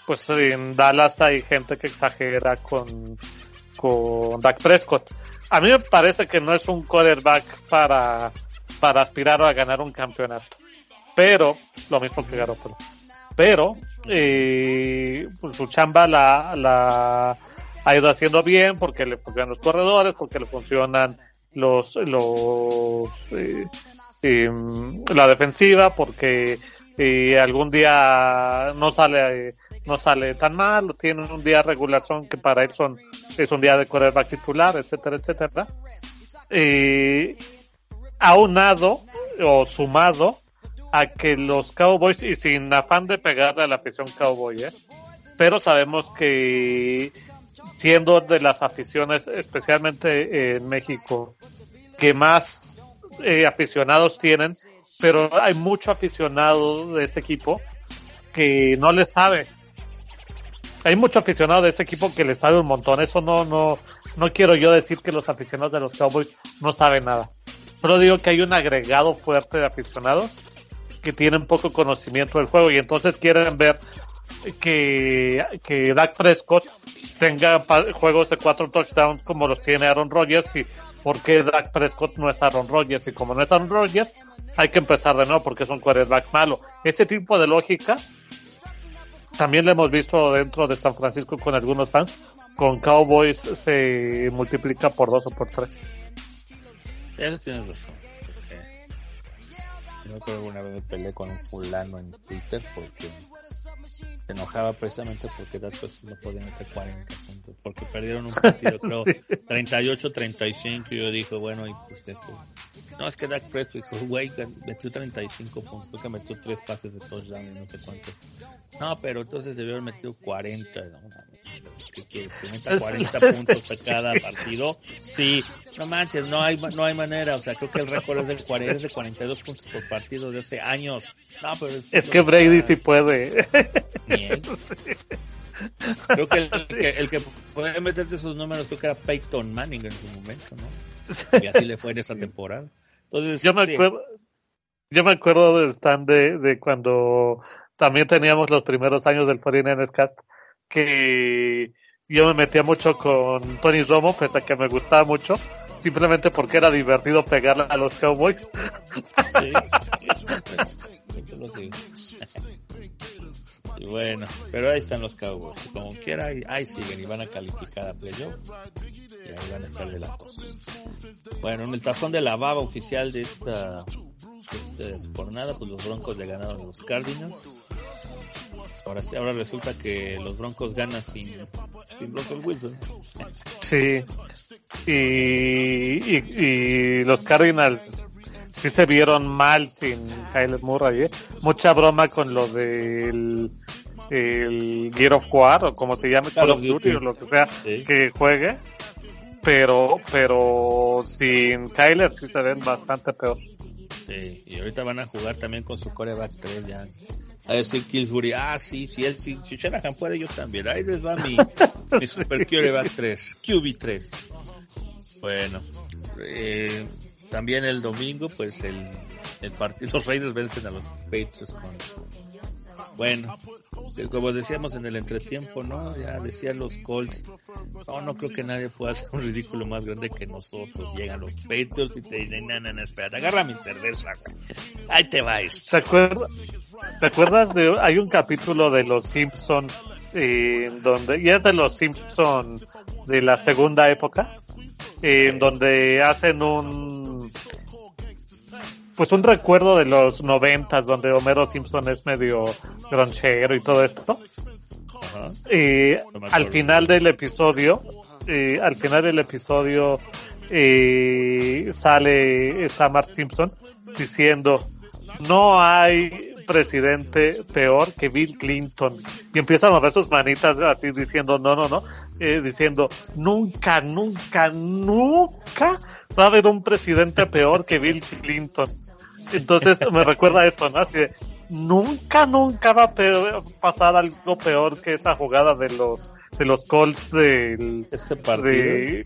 pues en Dallas hay gente que exagera con, con Dak Prescott. A mí me parece que no es un quarterback para, para aspirar a ganar un campeonato. Pero, lo mismo que Garoppolo. Pero, eh, pues su chamba la, la ha ido haciendo bien porque le funcionan los corredores, porque le funcionan los, los eh, em, la defensiva porque eh, algún día no sale no sale tan mal, tienen un día regulación que para él son, es un día de quarterback titular, etcétera, etcétera. Aunado o sumado a que los Cowboys, y sin afán de pegarle a la afición Cowboy, ¿eh? pero sabemos que siendo de las aficiones, especialmente en México, que más eh, aficionados tienen, pero hay mucho aficionado de ese equipo que no le sabe. Hay mucho aficionado de ese equipo que le sabe un montón. Eso no, no, no quiero yo decir que los aficionados de los Cowboys no saben nada. Pero digo que hay un agregado fuerte de aficionados que tienen poco conocimiento del juego y entonces quieren ver que, que Dak Prescott tenga juegos de cuatro touchdowns como los tiene Aaron Rodgers y por qué Dak Prescott no es Aaron Rodgers y como no es Aaron Rodgers hay que empezar de nuevo porque es un quarterback malo. Ese tipo de lógica también lo hemos visto dentro de San Francisco con algunos fans. Con Cowboys se multiplica por dos o por tres. Eso tienes razón. Yo creo que alguna vez me peleé con un fulano en Twitter porque enojaba precisamente porque después no podía meter 40 puntos, porque perdieron un partido, creo, 38-35, y yo dije, bueno, y pues esto. No, es que Dak Prescott dijo, güey, metió 35 puntos, porque metió tres pases de touchdown y no sé cuántos. No, pero entonces debió haber metido 40, ¿no? ¿Qué quieres? ¿Que meta 40 puntos a cada partido? Sí, no manches, no hay, no hay manera, o sea, creo que el récord es de, 40, es de 42 puntos por partido de hace años. No, pero es, que Brady sí puede. Creo que el, que el, que puede meterte esos números creo que era Peyton Manning en su momento, ¿no? Y así le fue en esa temporada. Entonces, yo me acuerdo, yo me acuerdo de Stan de, de cuando también teníamos los primeros años del 49ers Cast, que yo me metía mucho con Tony Romo, pese a que me gustaba mucho, simplemente porque era divertido pegarle a los Cowboys. Sí. y bueno, pero ahí están los Cowboys. Como quiera, ahí, siguen y van a calificar a playoff. Y ahí van a estar de la cosa. Bueno, en el tazón de la baba oficial de esta, de esta jornada, pues los Broncos le ganaron a los Cardinals. Ahora sí, ahora resulta que los Broncos ganan sin, sin Russell Wilson. Sí. Y, y, los Cardinals sí se vieron mal sin Kyle Murray. ¿eh? Mucha broma con lo del el Gear of War o como se llame Call of Duty o lo que sea que juegue. Pero, pero sin Kyler sí se ven bastante peor. Sí, y ahorita van a jugar también con su coreback 3 ya a decir Killsbury, ah, sí, si él, si, si Shanahan puede, yo también. Ahí les va mi, mi Super QB 3, QB3. Bueno, eh, también el domingo, pues el, el partido, los Raiders vencen a los Patriots con, bueno, como decíamos en el entretiempo, ¿no? Ya decían los Colts, no, no creo que nadie pueda hacer un ridículo más grande que nosotros. Llegan los Patriots y te dicen, no, no, no, espérate, agarra mi cerveza, güey. Ahí te vais. ¿Te acuerdas? ¿Te acuerdas de, hay un capítulo de Los Simpson eh, donde, y es de Los Simpson de la segunda época, en donde hacen un, pues un recuerdo de los noventas donde Homero Simpson es medio gronchero y todo esto. Y al final del episodio, eh, al final del episodio eh, sale Samar Simpson diciendo no hay presidente peor que Bill Clinton. Y empiezan a mover sus manitas así diciendo, no, no, no, eh, diciendo, nunca, nunca, nunca va a haber un presidente peor que Bill Clinton. Entonces me recuerda esto, ¿no? Así de, nunca, nunca va a pasar algo peor que esa jugada de los de los Colts del ese partido.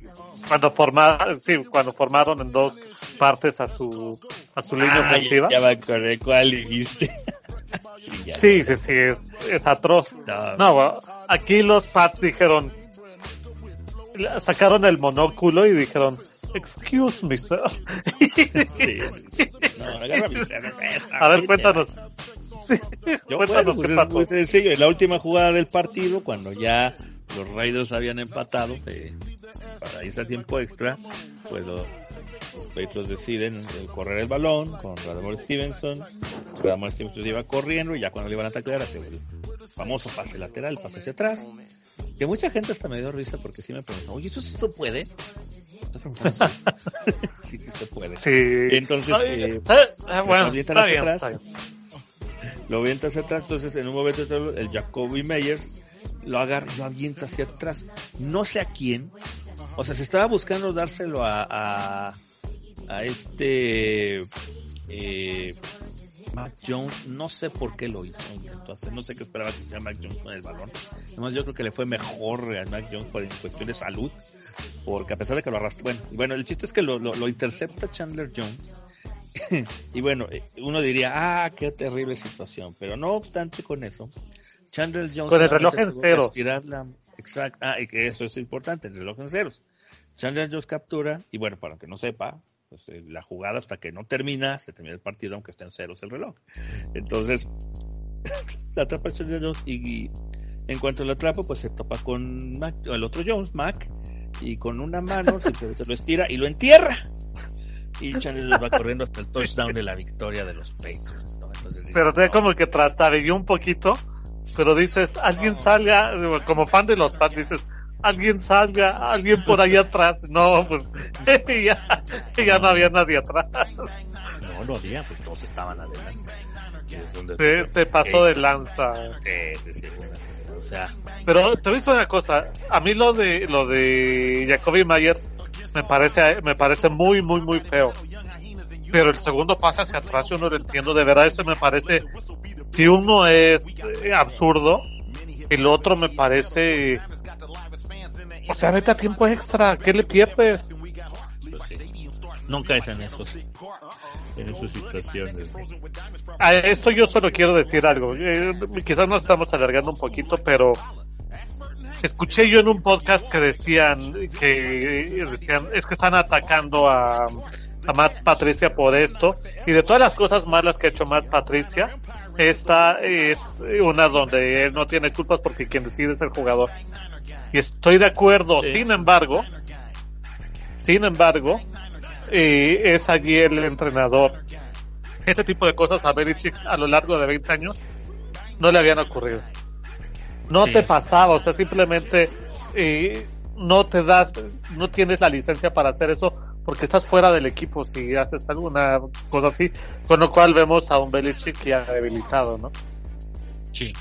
cuando formaron sí cuando formaron en dos partes a su a su línea ah, ofensiva. ya, me acordé cuál dijiste. Sí, sí, sí, es, atroz. No, aquí los Pats dijeron sacaron el monóculo y dijeron excuse me sir. Sí, sí, no, agarra mi cerveza a ver cuéntanos. Yo, cuéntanos pues es muy sencillo. En la última jugada del partido, cuando ya los Raiders habían empatado eh, para irse a tiempo extra, pues los, los deciden eh, correr el balón con Radamore Stevenson. Radamore Stevenson iba corriendo y ya cuando le iban a atacar hace el famoso pase lateral, pase hacia atrás. Que mucha gente hasta me dio risa porque sí me preguntó, oye, ¿eso sí sí, sí se puede. Sí. Entonces, eh, ah, bueno, está bien, atrás, lo avienta hacia atrás, entonces en un momento el Jacoby Meyers lo agarra, lo avienta hacia atrás. No sé a quién. O sea, se estaba buscando dárselo a, a, a este eh, Mac Jones, no sé por qué lo hizo, no sé qué esperaba que hiciera Mac Jones con el balón. Además yo creo que le fue mejor a Mac Jones por cuestión de salud, porque a pesar de que lo arrastró, bueno, bueno, el chiste es que lo, lo, lo intercepta Chandler Jones y bueno, eh, uno diría, ah, qué terrible situación, pero no obstante con eso, Chandler Jones con el reloj en ceros. exacto, ah, y que eso es importante, el reloj en ceros. Chandler Jones captura, y bueno, para que no sepa, pues, eh, la jugada hasta que no termina, se termina el partido aunque esté en ceros el reloj. Entonces, la atrapa Chandler Jones y, en cuanto lo atrapa, pues se topa con el otro Jones, Mac, y con una mano simplemente lo estira y lo entierra y Chandler va corriendo hasta el touchdown de la victoria de los Patriots. Pero te como que trastabilló un poquito pero dices, alguien salga, como fan de los Pats, dices, alguien salga, alguien por ahí atrás. No, pues ya, ya no había nadie atrás. No, no había, pues todos estaban adelante. Se, se pasó de lanza. Sí, sí, sí. O sea. Pero te he visto una cosa, a mí lo de lo de Jacoby Myers me parece me parece muy muy muy feo. Pero el segundo pasa hacia atrás yo no lo entiendo, de verdad eso me parece si uno es eh, absurdo, el otro me parece o sea, vete a tiempo extra, ¿qué le pierdes? Pues sí. Nunca es en esos en esas situaciones. A esto yo solo quiero decir algo. Eh, quizás nos estamos alargando un poquito, pero escuché yo en un podcast que decían que decían es que están atacando a, a Matt Patricia por esto y de todas las cosas malas que ha hecho Matt Patricia esta es una donde él no tiene culpas porque quien decide es el jugador y estoy de acuerdo sin embargo sin embargo eh, es allí el entrenador. Este tipo de cosas a Belichick a lo largo de 20 años no le habían ocurrido. No te pasaba, o sea, simplemente eh, no te das, no tienes la licencia para hacer eso porque estás fuera del equipo si haces alguna cosa así, con lo cual vemos a un Belichick ya debilitado, ¿no? Sí.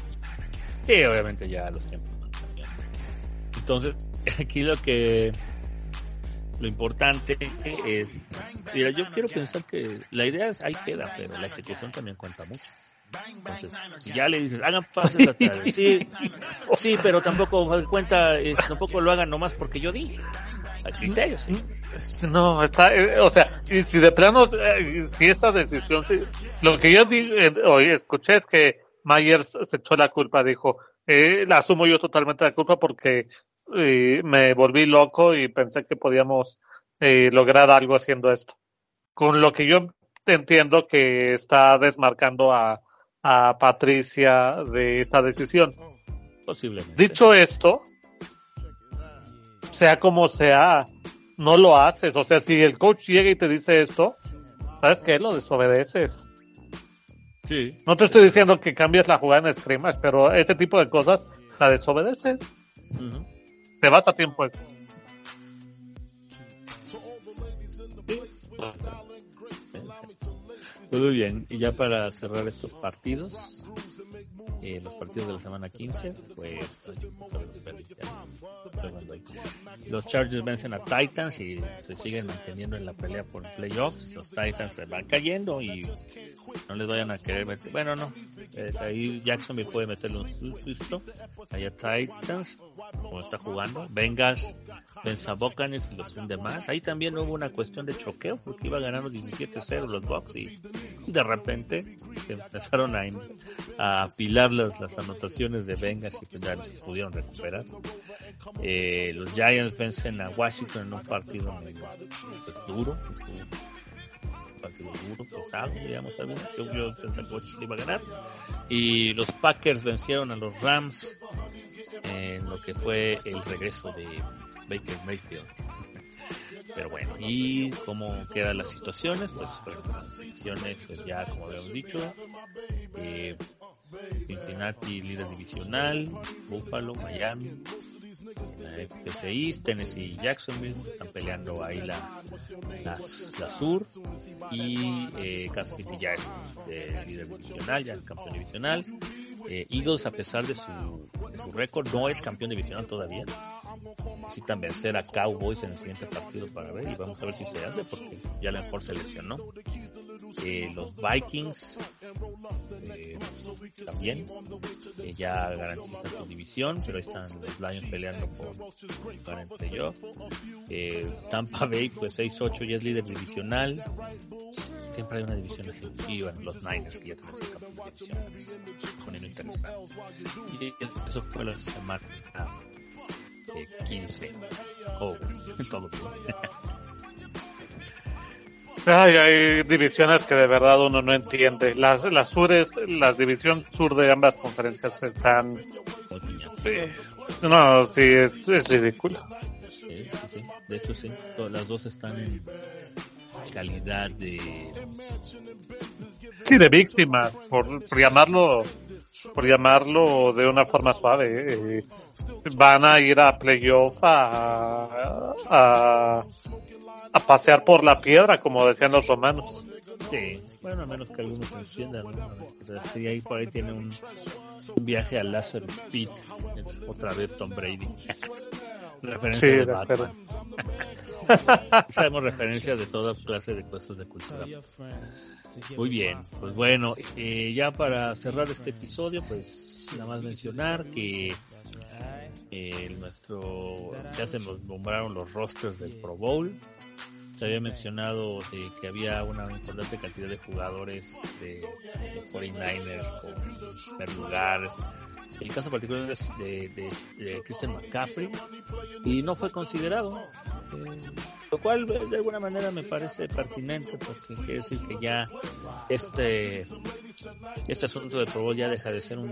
Sí, obviamente ya los tiempos. Entonces, aquí lo que lo importante es, mira, yo quiero pensar que la idea es ahí queda, pero la ejecución también cuenta mucho. Entonces, si ya le dices, hagan pases atrás, sí, sí, pero tampoco cuenta, tampoco lo hagan nomás porque yo dije. Hay criterios. No, está, eh, o sea, y si de plano, eh, si esa decisión, si, lo que yo di, eh, hoy escuché es que Myers se echó la culpa, dijo, eh, la asumo yo totalmente la culpa porque y me volví loco y pensé que podíamos eh, lograr algo haciendo esto. Con lo que yo entiendo que está desmarcando a, a Patricia de esta decisión. Posiblemente. Dicho esto, sea como sea, no lo haces. O sea, si el coach llega y te dice esto, ¿sabes qué? Lo desobedeces. Sí. No te estoy diciendo que cambies la jugada en scrimmage, pero ese tipo de cosas la desobedeces. Ujú. Te vas a tiempo extra. Muy bien, y ya para cerrar estos partidos, eh, los partidos de la semana 15, pues los Chargers vencen a Titans y se siguen manteniendo en la pelea por playoffs. Los Titans se van cayendo y no les vayan a querer meter. Bueno, no, eh, ahí Jacksonville puede meterle un susto. Allá Titans, como está jugando. A Buccaneers y los hunde más. Ahí también hubo una cuestión de choqueo porque iba ganando 17-0 los Bucks y de repente se empezaron a, a apilar las, las anotaciones de Bengals y pues se pudieron recuperar. Eh, los Giants vencen a Washington en un partido muy duro, un partido duro, pesado, digamos, algunos. Yo, pensé que iba a ganar. Y los Packers vencieron a los Rams en lo que fue el regreso de Baker Mayfield. Pero bueno, y cómo quedan las situaciones, pues, pues las pues ya como habíamos dicho, eh, Cincinnati líder divisional, Buffalo, Miami, East, Tennessee y Jacksonville están peleando ahí la, la, la sur y eh, Kansas City ya es líder divisional, ya es campeón divisional. Eh, Eagles a pesar de su, de su récord no es campeón divisional todavía. Necesitan vencer a Cowboys en el siguiente partido para ver y vamos a ver si se hace porque ya a lo mejor se lesionó. Eh, los Vikings eh, también eh, ya garantizan su división, pero ahí están los Lions peleando por ganar el playoff. Eh, Tampa Bay, pues 6-8 ya es líder divisional. Siempre hay una división así. Y bueno, los Niners que ya tienen su campeón de división. Poniendo interesante. Y eso fue la semana eh, 15. Oh, todo bien. Ay, hay divisiones que de verdad uno no entiende. Las, las sures, la división sur de ambas conferencias están, eh, no, sí, es, es ridículo. Sí, sí, sí. De hecho, sí. Todas las dos están en calidad de. Sí, de víctimas, por, por llamarlo por llamarlo de una forma suave, eh, van a ir a playoff a, a, a pasear por la piedra, como decían los romanos. Sí, bueno, a menos que algunos enciendan, Sí, ahí por ahí tiene un, un viaje al Laser Speed, otra vez Tom Brady. Referencia Sí, de de Batman. Sabemos referencias de toda clase de cosas de cultura. Muy bien, pues bueno, eh, ya para cerrar este episodio, pues nada más mencionar que eh, nuestro ya se nos nombraron los rosters del Pro Bowl. Se había mencionado de que había una importante cantidad de jugadores de, de 49ers con primer lugar. El caso particular es de, de, de Christian McCaffrey y no fue considerado. Eh, lo cual eh, de alguna manera me parece pertinente porque quiere decir que ya este este asunto de Pro Bowl ya deja de ser un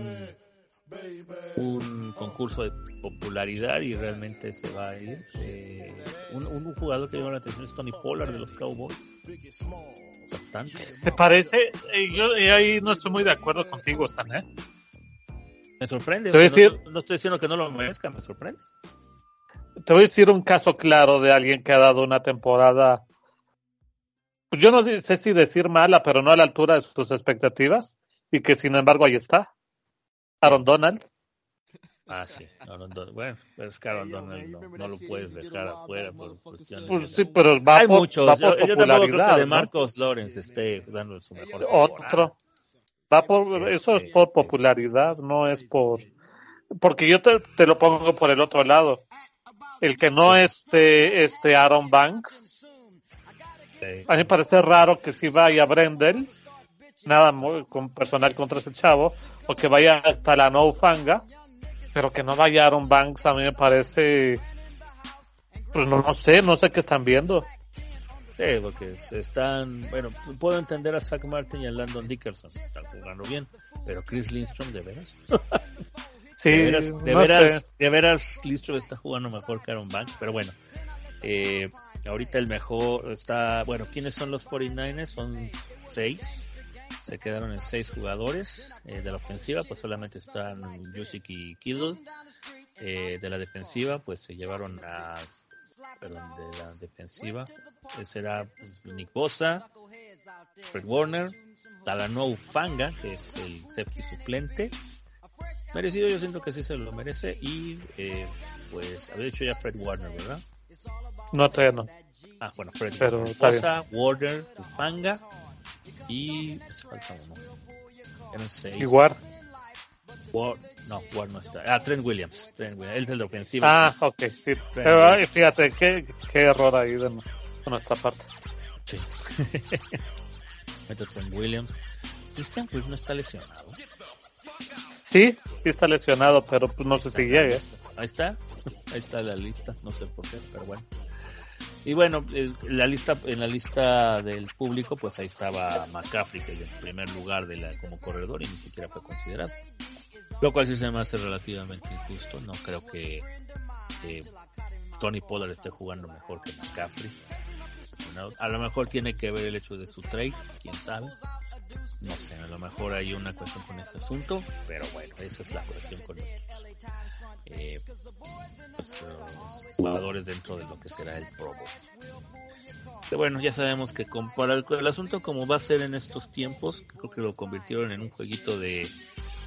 un concurso de popularidad y realmente se va a ir. Eh, un, un jugador que llama la atención es Tony Pollard de los Cowboys. Bastante. ¿Te parece? Eh, yo eh, ahí no estoy muy de acuerdo contigo, Stan, ¿eh? Me sorprende. Te voy a decir- no, no estoy diciendo que no lo merezca, me sorprende. Te voy a decir un caso claro de alguien que ha dado una temporada, pues yo no sé si decir mala, pero no a la altura de sus expectativas, y que sin embargo ahí está. Aaron Donald. Ah, sí. Aaron Donald. Bueno, pero es que Aaron Donald no, no lo puedes dejar afuera por cuestiones Pues de- sí, pero va Hay por, muchos. va Yo, por yo tampoco creo popularidad. que de ¿no? Marcos Lawrence esté dando su mejor. Otro. Va por, eso es por popularidad, no es por, porque yo te, te lo pongo por el otro lado. El que no esté, este Aaron Banks, Sí. a mí me parece raro que si vaya Brendel, nada muy, con personal contra ese chavo, o que vaya Talano Fanga, pero que no vaya Aaron Banks, a mí me parece, pues no, no sé, no sé qué están viendo. Sí, porque se están, bueno, puedo entender a Zach Martin y a Landon Dickerson, están jugando bien, pero Chris Lindstrom, ¿de veras? Sí, de veras, de no veras, sé. de veras Lindstrom está jugando mejor que Aaron Banks, pero bueno, eh, ahorita el mejor está, bueno, ¿quiénes son los 49ers? Son seis, se quedaron en seis jugadores eh, de la ofensiva, pues solamente están Jusic y Kittle, eh, de la defensiva, pues se llevaron a perdón, de la defensiva, eh, será pues, Nick Bosa, Fred Warner, Talanoa Fanga, que es el safety suplente. Merecido, yo siento que sí se lo merece. Y eh, pues había dicho ya Fred Warner, ¿verdad? No, todavía no. Ah, bueno, Fred Pero Bosa, Warner, Ufanga y. hace falta uno. Eran seis. Igual. Ward- no, Ward no está. Ah, Trent Williams. Trent Williams. Él es el de ofensiva. Ah, ok, sí. Pero, fíjate, qué, qué error ahí de, nu- de nuestra parte. Sí. Mete Trent Williams. Christian Williams no está lesionado. Sí, sí está lesionado, pero pues no sé si llegue. Ahí está, ahí está la lista, no sé por qué, pero bueno. Y bueno, eh, la lista, en la lista del público, pues ahí estaba McCaffrey, que es primer lugar de la, como corredor y ni siquiera fue considerado. Lo cual sí se me hace relativamente injusto. No creo que Tony Pollard esté jugando mejor que McCaffrey. No, a lo mejor tiene que ver el hecho de su trade, quién sabe. No sé, a lo mejor hay una cuestión con ese asunto, pero bueno, esa es la cuestión con estos eh, nuestros jugadores dentro de lo que será el Pro Bowl. Que bueno, ya sabemos que con, para el, el asunto como va a ser en estos tiempos, creo que lo convirtieron en un jueguito de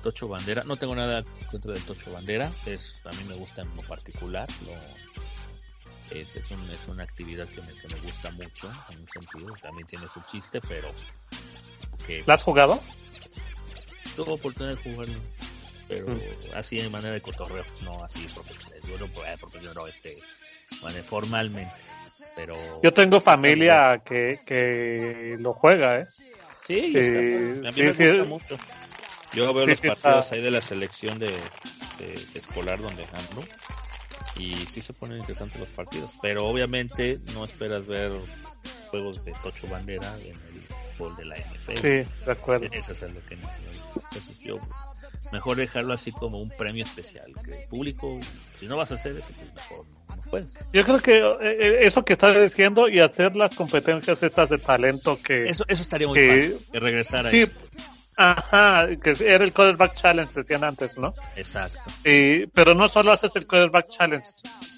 Tocho Bandera. No tengo nada contra del Tocho Bandera, es a mí me gusta en lo particular. Lo, es, es, un, es una actividad que me, que me gusta mucho, en un sentido, también tiene su chiste, pero que ¿La has jugado? tuve oportunidad de jugarlo, pero así de manera de cotorreo, no así profesional, yo no, profesional, no, este, bueno, formalmente, pero Yo tengo familia que, que lo juega, ¿eh? sí, eh, a mí sí, me sí. gusta mucho. Yo veo Sí, los sí, partidos ahí de la selección de, de- de escolar donde ando y sí se ponen interesantes los partidos, pero obviamente no esperas ver juegos de Tocho Bandera en el fútbol de la NFL. Sí, de acuerdo. Eso es lo que no me gusta. Entonces yo mejor dejarlo así como un premio especial. Que el público, si no vas a hacer eso, pues mejor no, no puedes. Yo creo que eh, eh, eso que estás diciendo y hacer las competencias estas de talento que... Eso, eso estaría muy que- padre, que regresara Sí. Ajá, que era el quarterback challenge, decían antes, ¿no? Exacto. Eh, pero no solo haces el quarterback challenge.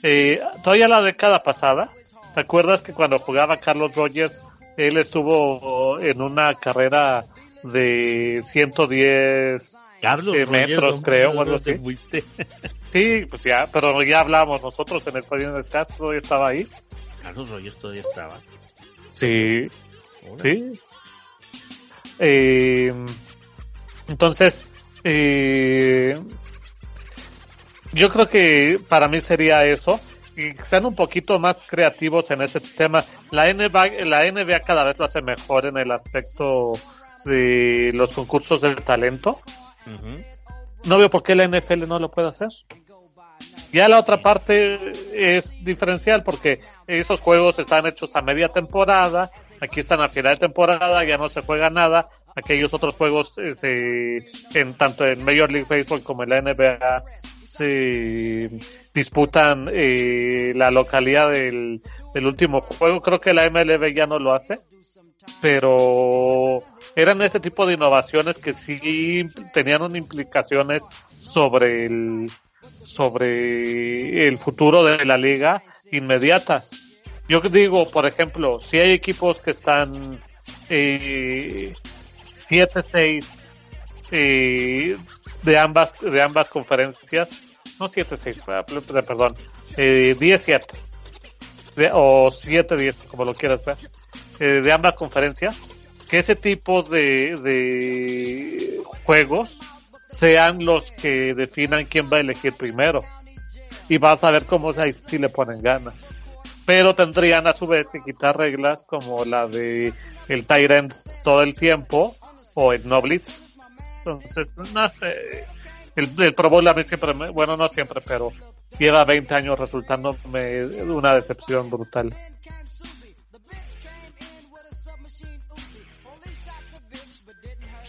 Eh, todavía la década pasada, ¿te acuerdas que cuando jugaba Carlos Rogers, él estuvo en una carrera de 110 Carlos Rogers, metros, ¿dónde- creo, o algo te así. fuiste? Sí, pues ya, pero ya hablamos nosotros en el Ferdinand Castro, ya estaba ahí. Carlos Rogers todavía estaba. Sí. Sí. Eh, entonces, eh, yo creo que para mí sería eso. Y que sean un poquito más creativos en ese tema. La NBA, la NBA cada vez lo hace mejor en el aspecto de los concursos de talento. No veo por qué la NFL no lo puede hacer. Ya la otra parte es diferencial porque esos juegos están hechos a media temporada, aquí están a final de temporada, ya no se juega nada. Aquellos otros juegos se, en tanto en Major League Baseball como en la NBA se disputan eh, la localidad del, del último juego. Creo que la MLB ya no lo hace, pero eran este tipo de innovaciones que sí tenían implicaciones sobre el sobre el futuro de la liga inmediatas. Yo digo, por ejemplo, si hay equipos que están eh, 7-6 eh, de ambas de ambas conferencias, no 7-6, eh, perdón, eh, 10-7 de- o 7-10, como lo quieras ver, eh, de ambas conferencias, que ese tipo de, de juegos sean los que definan quién va a elegir primero. Y vas a ver cómo ahí sí le ponen ganas. Pero tendrían a su vez que quitar reglas como la de el Tyrant todo el tiempo o el no blitz. Entonces, no sé. El, el Pro Bowl a mí siempre, me- bueno, no siempre, pero lleva 20 años resultándome una decepción brutal.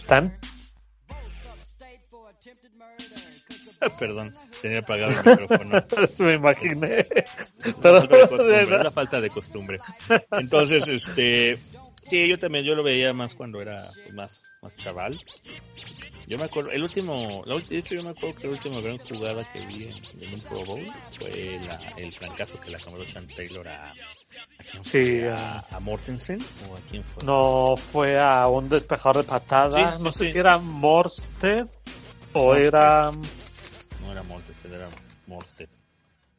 ¿Están? Perdón, tenía apagado el micrófono. Me imaginé. Pero, es la falta de costumbre. Entonces, este, sí, yo también, yo lo veía más cuando era pues, más, más chaval. Yo me acuerdo, el último, la de hecho yo me acuerdo que la última gran jugada que vi en, en un Pro Bowl fue la, el trancazo que le acomodó Sean Taylor a, ¿a quién fue? Sí, a, a Mortensen o a quién fue? no fue a un despejador de patada. Sí, sí, no sé si era Morsted o era. No era Mortensen, era Morstead.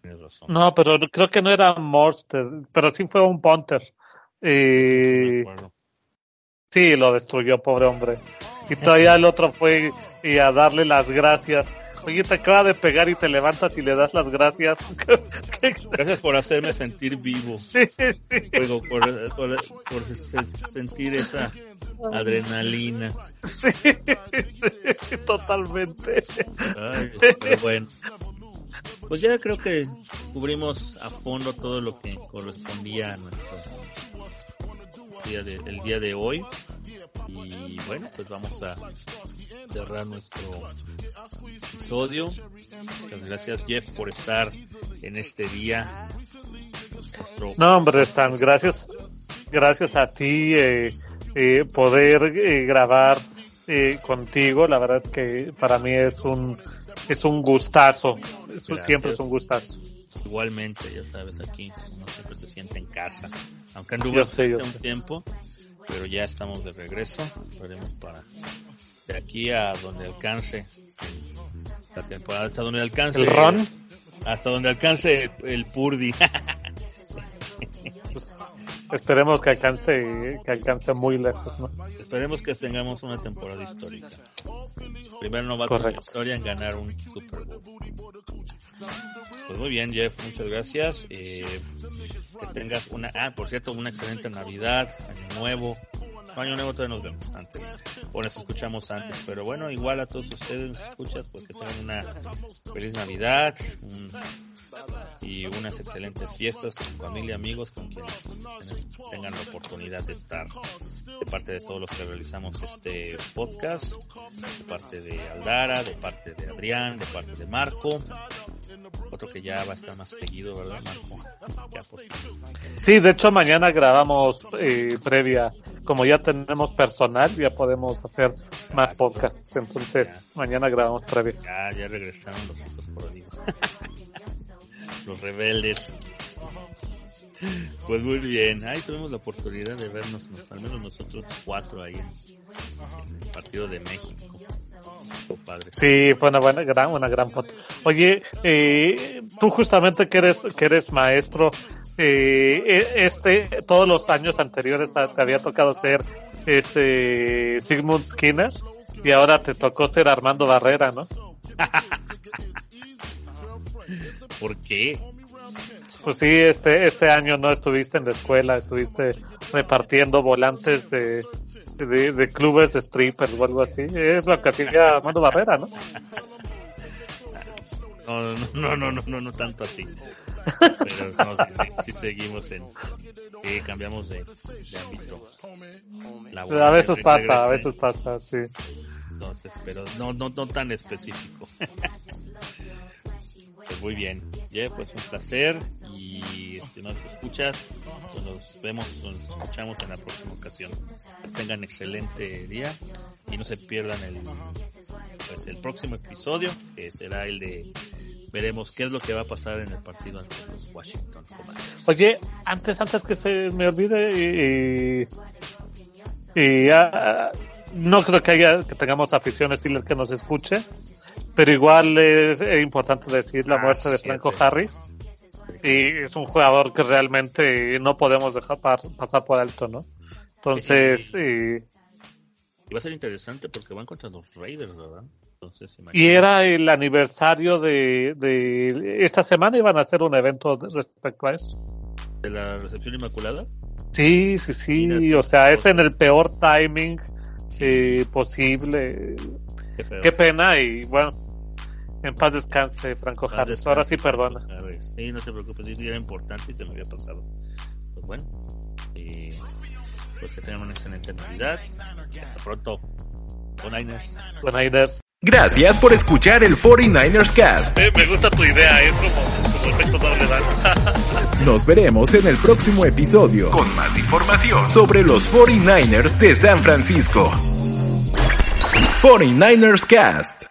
Tienes razón. No, pero creo que no era Morsted, pero sí fue un punter. No. Sí, lo destruyó, pobre hombre. Y todavía el otro fue y a darle las gracias. Oye, te acaba de pegar y te levantas y le das las gracias. Gracias por hacerme sentir vivo. sí, sí. Por, por, por se- sentir esa adrenalina. Sí, sí, totalmente. Ay, pero bueno. Pues ya creo que cubrimos a fondo todo lo que correspondía a nuestro día de, el día de hoy. Y bueno, pues vamos a cerrar nuestro episodio. Muchas gracias Jeff por estar en este día. Nuestro- No, hombre, Stan, gracias, gracias a ti eh, eh, poder eh, grabar eh, contigo. La verdad es que para mí es un es un gustazo. Gracias. siempre es un gustazo. Igualmente, ya sabes, aquí uno siempre se siente en casa. Aunque sé, yo un sé. tiempo, pero ya estamos de regreso. Esperemos para de aquí a donde alcance la temporada, hasta donde alcance El ron, hasta donde alcance el Purdy. esperemos que alcance que alcance muy lejos, ¿no? Esperemos que tengamos una temporada histórica. Primer novato en la Correcto. historia en ganar un Super Bowl. Pues muy bien, Jeff, muchas gracias. Eh, que tengas una, ah, por cierto, una excelente Navidad, Año Nuevo. No, Año Nuevo todavía nos vemos antes, o nos escuchamos antes, pero bueno, igual a todos ustedes nos escuchas, pues que tengan una feliz Navidad un- y unas excelentes fiestas con familia, amigos, con quienes tengan la oportunidad de estar de parte de todos los que realizamos este podcast, de parte de Aldara, de parte de Adrián, de parte de Marco. otro que ya va a estar más seguido, ¿verdad, Marco? Sí, de hecho mañana grabamos eh, previa, como ya tenemos personal, ya podemos hacer más podcasts, entonces mañana grabamos previa. Ya, ya regresaron los hijos por ahí. los rebeldes. Pues muy bien, ahí tuvimos la oportunidad de vernos, al menos nosotros cuatro ahí en, el partido de México. Sí, fue una buena, gran, una gran foto. Oye, eh, tú justamente que eres, que eres maestro, eh, e, este, todos los años anteriores te había tocado ser este Sigmund Skinner y ahora te tocó ser Armando Barrera, ¿no? ¿Por qué? Pues sí, este, este año no estuviste en la escuela, estuviste repartiendo volantes de, de, clubes de strippers o algo así. Es lo que hacía Armando Barrera, ¿no? No, no, no, no, no, no tanto así. Pero no, sí, seguimos en. Sí, cambiamos de, de ámbito. a veces pasa, a veces pasa, sí. Entonces, pero no, no, no tan específico. Pues muy bien. Yeah, pues un placer y nos escuchas, pues nos vemos, nos escuchamos en la próxima ocasión. Tengan excelente día y no se pierdan el, pues el próximo episodio que será el de veremos qué es lo que va a pasar en el partido ante los Washington Commanders. Oye, antes, antes que se me olvide y, y, no creo que haya, que tengamos afición Steelers que nos escuche pero igual es, importante decir la ah, muerte de Franco Harris. Y es un jugador que realmente no podemos dejar pasar por alto, ¿no? Entonces, y, va a ser interesante porque van contra los Raiders, ¿verdad? Entonces, y era el aniversario de, de esta semana iban a hacer un evento respecto a eso. ¿De la recepción inmaculada? Sí, sí, sí. o sea, es en el peor timing eh, posible. Qué pena y bueno, en paz descanse, Franco Harris. Ahora sí perdona. Sí, no te preocupes, era importante y te me había pasado. Pues bueno, y pues que tengan una excelente Navidad. hasta pronto. Con Niners. Con Niners. Gracias por escuchar el 49ers Cast. Eh, me gusta tu idea, es como, como efecto doble Nos veremos en el próximo episodio con más información sobre los 49ers de San Francisco. 49ers Cast.